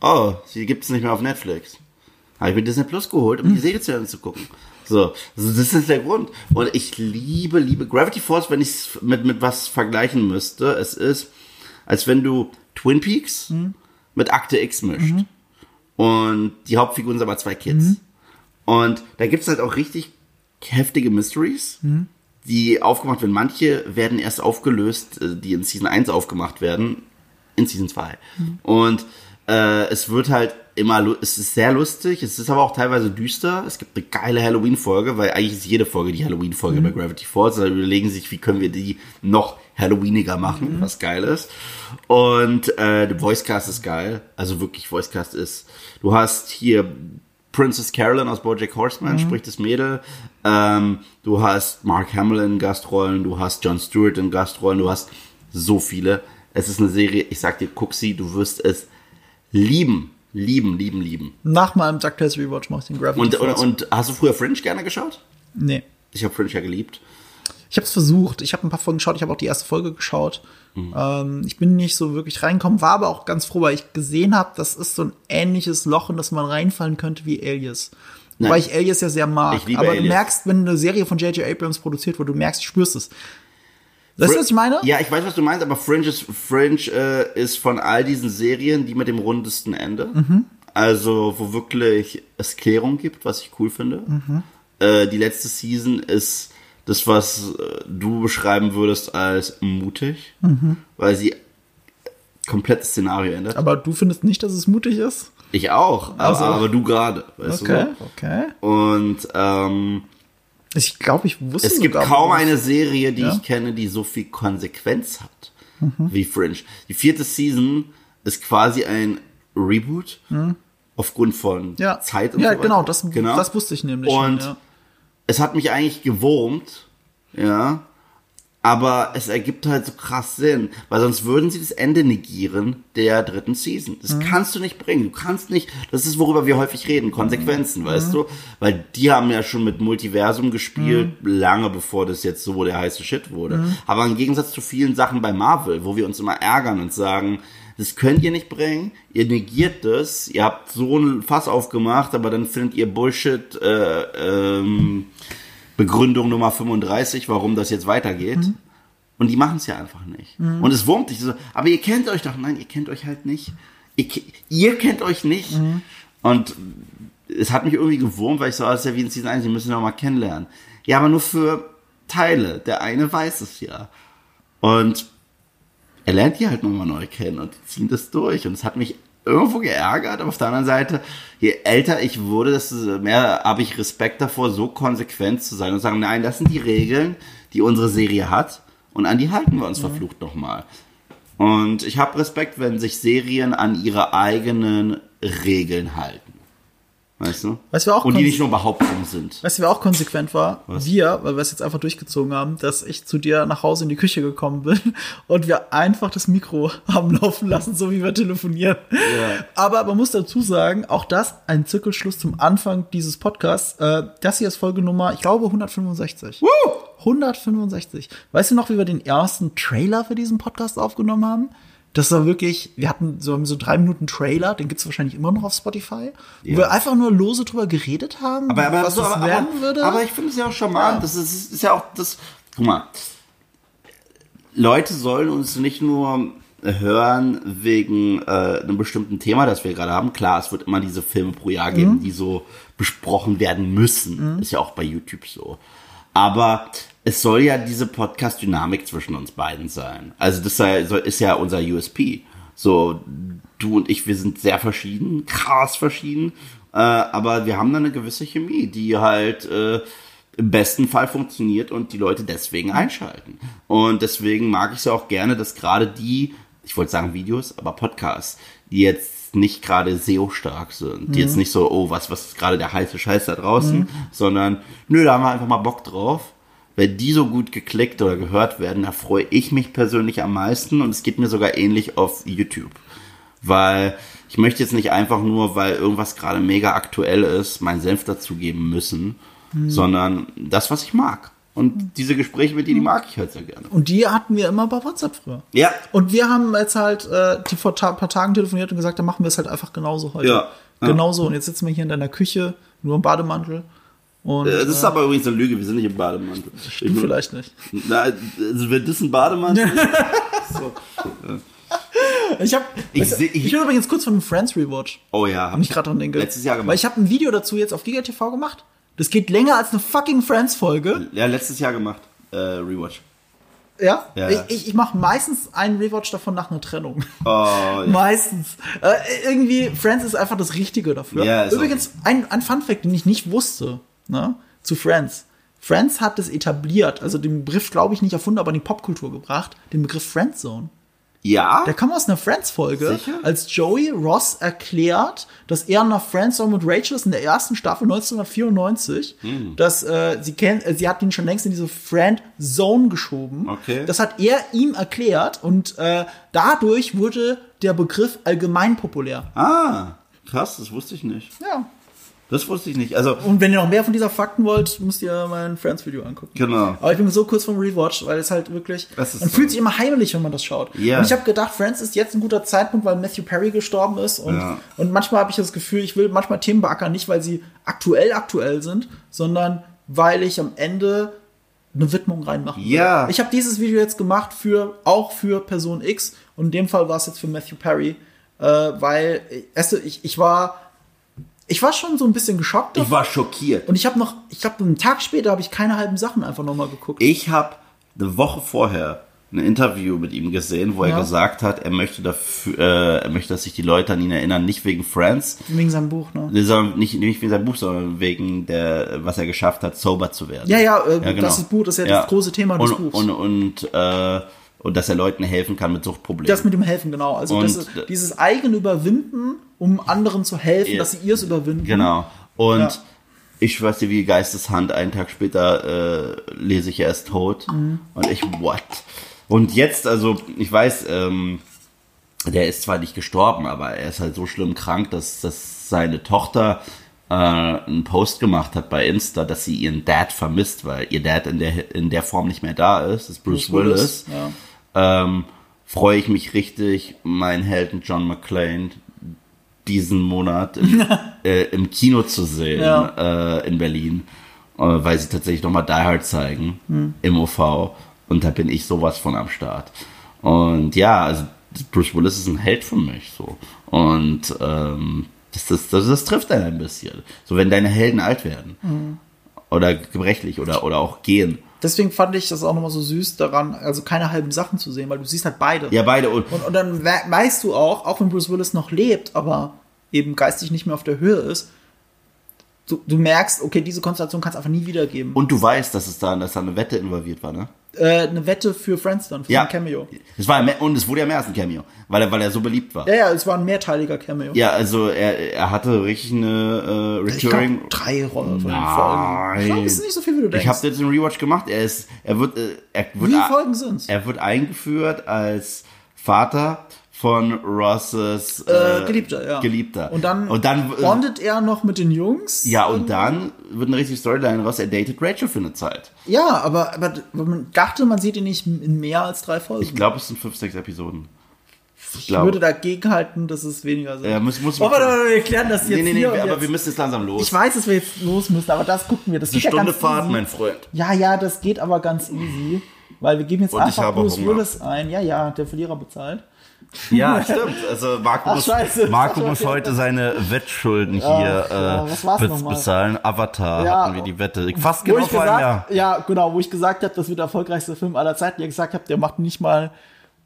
Oh, sie gibt es nicht mehr auf Netflix. Habe ich mir Disney Plus geholt, um die Serie zu Ende zu gucken. So, also das ist der Grund. Und ich liebe, liebe Gravity Falls, wenn ich es mit, mit was vergleichen müsste. Es ist, als wenn du Twin Peaks mit Akte X mischt. Und die Hauptfiguren sind aber zwei Kids. Und da gibt's halt auch richtig heftige Mysteries, die aufgemacht werden. Manche werden erst aufgelöst, äh, die in Season 1 aufgemacht werden, in Season 2. Und äh, es wird halt immer, es ist sehr lustig, es ist aber auch teilweise düster. Es gibt eine geile Halloween-Folge, weil eigentlich ist jede Folge die Halloween-Folge bei Gravity Falls. Da überlegen sich, wie können wir die noch Halloweeniger machen, was geil ist. Und äh, der Voicecast ist geil. Also wirklich, Voicecast ist. Du hast hier Princess Carolyn aus BoJack Horseman spricht das Mädel. Ähm, du hast Mark Hamill in Gastrollen, du hast Jon Stewart in Gastrollen, du hast so viele. Es ist eine Serie, ich sag dir, guck sie, du wirst es lieben, lieben, lieben, lieben. Nach meinem DuckTales Rewatch mache ich den Gravity Und, und, und hast du früher Fringe gerne geschaut? nee. Ich habe Fringe ja geliebt. Ich habe es versucht. Ich habe ein paar Folgen geschaut. Ich habe auch die erste Folge geschaut. Ähm, ich bin nicht so wirklich reingekommen, war aber auch ganz froh, weil ich gesehen habe, das ist so ein ähnliches Loch, in das man reinfallen könnte wie Alias. Nein. Weil ich Alias ja sehr mag. Ich liebe aber du Alias. merkst, wenn eine Serie von J.J. Abrams produziert wird, du merkst, du spürst es. Weißt du, was ich meine? Ja, ich weiß, was du meinst, aber Fringe ist, Fringe, äh, ist von all diesen Serien die mit dem rundesten Ende. Mhm. Also, wo wirklich es Klärung gibt, was ich cool finde. Mhm. Äh, die letzte Season ist das, was äh, du beschreiben würdest als mutig, Mhm. weil sie komplettes Szenario ändert. Aber du findest nicht, dass es mutig ist? Ich auch, aber, Also- aber du gerade, weißt Okay, du? okay. so? Und ähm, Ich glaube, ich wusste es gibt sogar, kaum was- eine Serie, die Ja? Mhm. ich kenne, die so viel Konsequenz hat wie Fringe. Die vierte Season ist quasi ein Reboot aufgrund von Mhm. Ja, Zeit und ja so weiter. genau, das, Genau. das wusste ich nämlich Und. Ja. Es hat mich eigentlich gewurmt, ja, aber es ergibt halt so krass Sinn, weil sonst würden sie das Ende negieren der dritten Season. Mhm. Das kannst du nicht bringen. Du kannst nicht, das ist worüber wir häufig reden, Konsequenzen, weißt du? Weil die haben ja schon mit Multiversum gespielt, lange bevor das jetzt so der heiße Shit wurde. Aber im Gegensatz zu vielen Sachen bei Marvel, wo wir uns immer ärgern und sagen, das könnt ihr nicht bringen, ihr negiert das, ihr habt so ein Fass aufgemacht, aber dann findet ihr Bullshit, äh, ähm, Begründung Nummer 35, warum das jetzt weitergeht. Und die machen es ja einfach nicht. Und es wurmt dich so, aber ihr kennt euch doch, nein, ihr kennt euch halt nicht. Ihr, ihr kennt euch nicht. Und es hat mich irgendwie gewurmt, weil ich so, ah, das ist ja wie in Season 1, die müssen wir mal kennenlernen. Ja, aber nur für Teile. Der eine weiß es ja. Und er lernt die halt nochmal neu kennen und die ziehen das durch. Und es hat mich irgendwo geärgert, aber auf der anderen Seite, je älter ich wurde, desto mehr habe ich Respekt davor, so konsequent zu sein und sagen, nein, das sind die Regeln, die unsere Serie hat und an die halten wir uns verflucht nochmal. Und ich habe Respekt, wenn sich Serien an ihre eigenen Regeln halten. Weißt du? Weißt du, wer auch und die nicht nur Behauptungen sind. Weißt du, wer auch konsequent war? Was? Wir, weil wir es jetzt einfach durchgezogen haben, dass ich zu dir nach Hause in die Küche gekommen bin und wir einfach das Mikro haben laufen lassen, so wie wir telefonieren. Aber man muss dazu sagen, auch das ein Zirkelschluss zum Anfang dieses Podcasts. Äh, das hier ist Folge Nummer, ich glaube, 165. 165. Weißt du noch, wie wir den ersten Trailer für diesen Podcast aufgenommen haben? Das war wirklich, wir hatten so, so drei Minuten Trailer, den gibt's wahrscheinlich immer noch auf Spotify, wo Ja. wir einfach nur lose drüber geredet haben, Aber, aber, was so, das aber, werden aber, würde. aber ich finde es ja auch charmant. Ja. Das ist, ist ja auch das. Guck mal. Leute sollen uns nicht nur hören wegen äh, einem bestimmten Thema, das wir gerade haben. Klar, es wird immer diese Filme pro Jahr Mhm. geben, die so besprochen werden müssen. Ist ja auch bei YouTube so. Aber es soll ja diese Podcast-Dynamik zwischen uns beiden sein. Also das ist ja unser USP. So, du und ich, wir sind sehr verschieden, krass verschieden, äh, aber wir haben da eine gewisse Chemie, die halt äh, im besten Fall funktioniert und die Leute deswegen einschalten. Und deswegen mag ich es ja auch gerne, dass gerade die, ich wollte sagen Videos, aber Podcasts, die jetzt nicht gerade SEO-stark sind, die jetzt nicht so, oh, was, was ist gerade der heiße Scheiß da draußen, sondern, nö, da haben wir einfach mal Bock drauf. Wenn die so gut geklickt oder gehört werden, da freue ich mich persönlich am meisten und es geht mir sogar ähnlich auf YouTube. Weil ich möchte jetzt nicht einfach nur, weil irgendwas gerade mega aktuell ist, meinen Senf dazugeben müssen, sondern das, was ich mag. Und diese Gespräche mit dir, die mag ich halt sehr gerne. Und die hatten wir immer bei WhatsApp früher. Ja. Und wir haben jetzt halt äh, die vor ta paar Tagen telefoniert und gesagt, dann machen wir es halt einfach genauso heute. Ja, ja. Genauso. Und jetzt sitzen wir hier in deiner Küche, nur im Bademantel. Und Äh, Das ist aber übrigens eine Lüge, wir sind nicht im Bademantel. du vielleicht nicht. Na, also wenn das ein Bademantel ist, so. Ich hab, Ich weißt du, ich- ich will übrigens kurz von dem Friends Rewatch. Oh ja, hab Hab ich gerade dran denke. Letztes Jahr gemacht. Weil ich habe ein Video dazu jetzt auf Giga TV gemacht. Das geht länger als eine fucking Friends-Folge. Ja, letztes Jahr gemacht. Äh, Rewatch. Ja? Ja. Ich, ich, ich mache meistens einen Rewatch davon nach einer Trennung. Oh, ja. Meistens. Äh, irgendwie, Friends ist einfach das Richtige dafür. Ja, ist Übrigens, ein, ein Fun-Fact, den ich nicht wusste, ne, zu Friends. Friends hat es etabliert, also den Begriff, glaube ich, nicht erfunden, aber in die Popkultur gebracht, den Begriff Friendzone. ja? Der kam aus einer Friends-Folge, als Joey Ross erklärt, dass er einer Friendzone mit Rachel ist in der ersten Staffel 1994, Hm. dass äh, sie kennt, äh, sie hat ihn schon längst in diese Friendzone geschoben. Okay. Das hat er ihm erklärt und äh, dadurch wurde der Begriff allgemein populär. Ah, krass, das wusste ich nicht. Ja. Das wusste ich nicht. Also, Und wenn ihr noch mehr von dieser Fakten wollt, müsst ihr mein Friends-Video angucken. genau. Aber ich bin so kurz vom Rewatch, weil es halt wirklich. Das ist man so. fühlt sich immer heimlich, wenn man das schaut. Ja. Und ich habe gedacht, Friends ist jetzt ein guter Zeitpunkt, weil Matthew Perry gestorben ist. Und, Ja. und manchmal habe ich das Gefühl, ich will manchmal Themen beackern, nicht weil sie aktuell aktuell sind, sondern weil ich am Ende eine Widmung reinmachen will. Ja. Ich habe dieses Video jetzt gemacht für auch für Person X und in dem Fall war es jetzt für Matthew Perry, äh, weil äh, ich, ich war ich war schon so ein bisschen geschockt Ich war schockiert. und ich habe noch, ich glaube, einen Tag später habe ich keine halben Sachen einfach nochmal geguckt. Ich habe eine Woche vorher ein Interview mit ihm gesehen, wo er Ja. gesagt hat, er möchte dafür, äh, er möchte, dass sich die Leute an ihn erinnern, nicht wegen Friends, Wegen seinem Buch, ne? sondern nicht, nicht wegen seinem Buch, sondern wegen der, was er geschafft hat, sober zu werden. Ja, ja, äh, genau. das ist Buch, das ist ja, das große Thema des und, Buchs. Und, und, äh, und dass er Leuten helfen kann mit Suchtproblemen. das mit dem Helfen, genau. Also das Und- dieses eigene Überwinden, um anderen zu helfen, Ja. dass sie ihrs überwinden. Genau. Und Ja. ich weiß nicht, wie Geisteshand, einen Tag später äh, lese ich, er ist tot. Mhm. Und ich, what? Und jetzt, also, ich weiß, ähm, der ist zwar nicht gestorben, aber er ist halt so schlimm krank, dass, dass seine Tochter äh, einen Post gemacht hat bei Insta, dass sie ihren Dad vermisst, weil ihr Dad in der, in der Form nicht mehr da ist, ist Bruce, Bruce Willis. Willis, ja. Ähm, freue ich mich richtig, meinen Helden John McClane diesen Monat im, äh, im Kino zu sehen Ja. äh, in Berlin, äh, weil sie tatsächlich nochmal Die Hard zeigen im OV und da bin ich sowas von am Start. Und ja, also Bruce Willis ist ein Held für mich so und ähm, das, das, das, das trifft einen ein bisschen. So wenn deine Helden alt werden oder gebrechlich oder, oder auch gehen. Deswegen fand ich das auch nochmal so süß daran, also keine halben Sachen zu sehen, weil du siehst halt beide. Ja, beide und Und, und dann we- weißt du auch, auch wenn Bruce Willis noch lebt, aber eben geistig nicht mehr auf der Höhe ist, du, du merkst, okay, diese Konstellation kannst du einfach nie wiedergeben. Und du weißt, dass es da, dass da eine Wette involviert war, ne? Äh, eine Wette für Friends dann, für Ja. ein Cameo. Es war ja mehr, und es wurde ja mehr als ein Cameo, weil er, weil er so beliebt war. Ja, ja, es war ein mehrteiliger Cameo. Ja, also er, er hatte richtig eine äh, ich glaube, Recurring. drei Rollen von den. Folgen. Ich glaube, das ist nicht so viel, wie du denkst. Ich habe jetzt einen Rewatch gemacht. Er ist, er wird, äh, er wird, wie Folgen sind's? er wird eingeführt als Vater von Rosses Äh, Geliebter, ja. Geliebter. Und dann, und dann äh, bondet er noch mit den Jungs. ja, und dann wird eine richtige Storyline raus. Er datet Rachel für eine Zeit. Ja, aber, aber man dachte, man sieht ihn nicht in mehr als drei Folgen. Ich glaube, es sind fünf, sechs Episoden. Ich glaube. würde dagegen halten, dass es weniger sind. Ja, muss, muss oh, warte, warte, wir klären das jetzt nee, nee, nee, aber jetzt. wir müssen jetzt langsam los. Ich weiß, dass wir jetzt los müssen, aber das gucken wir. Das eine ja Stunde ganz Fahrt, easy. mein Freund. Ja, ja, das geht aber ganz easy. Weil wir geben jetzt Und einfach Bruce. Willis ein. Ja, ja, der Verlierer bezahlt. Ja, stimmt. Also Marco, Ach, muss, scheiße. Marco muss heute seine Wettschulden hier ja, äh, was bezahlen. Avatar Ja. hatten wir die Wette. Fast genau ich einem Jahr. gesagt, ja, genau, wo ich gesagt habe, das wird der erfolgreichste Film aller Zeiten. Ihr gesagt habt, der macht nicht mal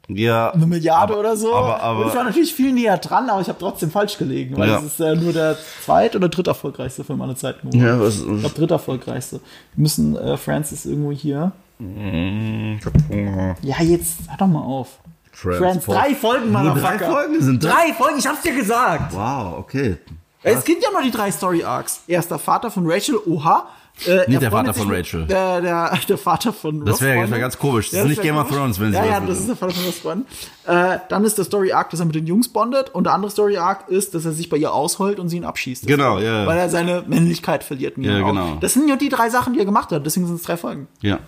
Ja, eine Milliarde aber, oder so. Aber, aber, und ich war natürlich viel näher dran, aber ich habe trotzdem falsch gelegen, weil Ja. es ist ja nur der zweit- oder dritt erfolgreichste Film aller Zeiten geworden. ja, was, Ich glaube, dritt erfolgreichste. Wir müssen äh, Francis irgendwo hier. ich hab Hunger. Ja, jetzt hör doch mal auf. Friends, drei Folgen, Motherfucker. drei Folgen sind das? Drei Folgen, ich hab's dir gesagt. Wow, okay. Es gibt ja noch die drei Story Arcs. Erster Vater von Rachel, oha. Äh, Nicht er der Vater von Rachel. Der, der, der Vater von Das wäre wär ganz komisch. Das Ja, ist nicht Game of. Thrones, wenn sie Ja, ja, das ist der Vater von Ross. Äh, dann ist der Story Arc, dass er mit den Jungs bondet. Und der andere Story Arc ist, dass er sich bei ihr ausheult und sie ihn abschießt. Genau, ja. Weil er seine Männlichkeit verliert. Ja, Augen. genau. Das sind ja die drei Sachen, die er gemacht hat. Deswegen sind es drei Folgen. Ja.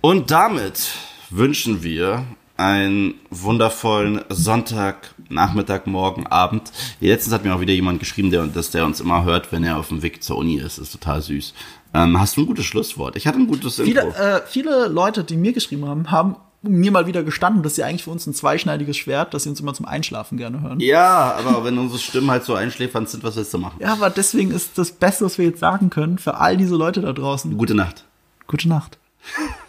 Und damit wünschen wir einen wundervollen Sonntag, Nachmittag, Morgen, Abend. Letztens hat mir auch wieder jemand geschrieben, der, dass der uns immer hört, wenn er auf dem Weg zur Uni ist. Das ist total süß. Ähm, hast du ein gutes Schlusswort? Ich hatte ein gutes Viele, Intro. äh, viele Leute, die mir geschrieben haben, haben mir mal wieder gestanden, dass sie eigentlich für uns ein zweischneidiges Schwert, dass sie uns immer zum Einschlafen gerne hören. ja, aber wenn unsere Stimmen halt so einschläfernd sind, was willst du machen? Ja, aber deswegen ist das Beste, was wir jetzt sagen können, für all diese Leute da draußen, Gute Nacht. gute Nacht.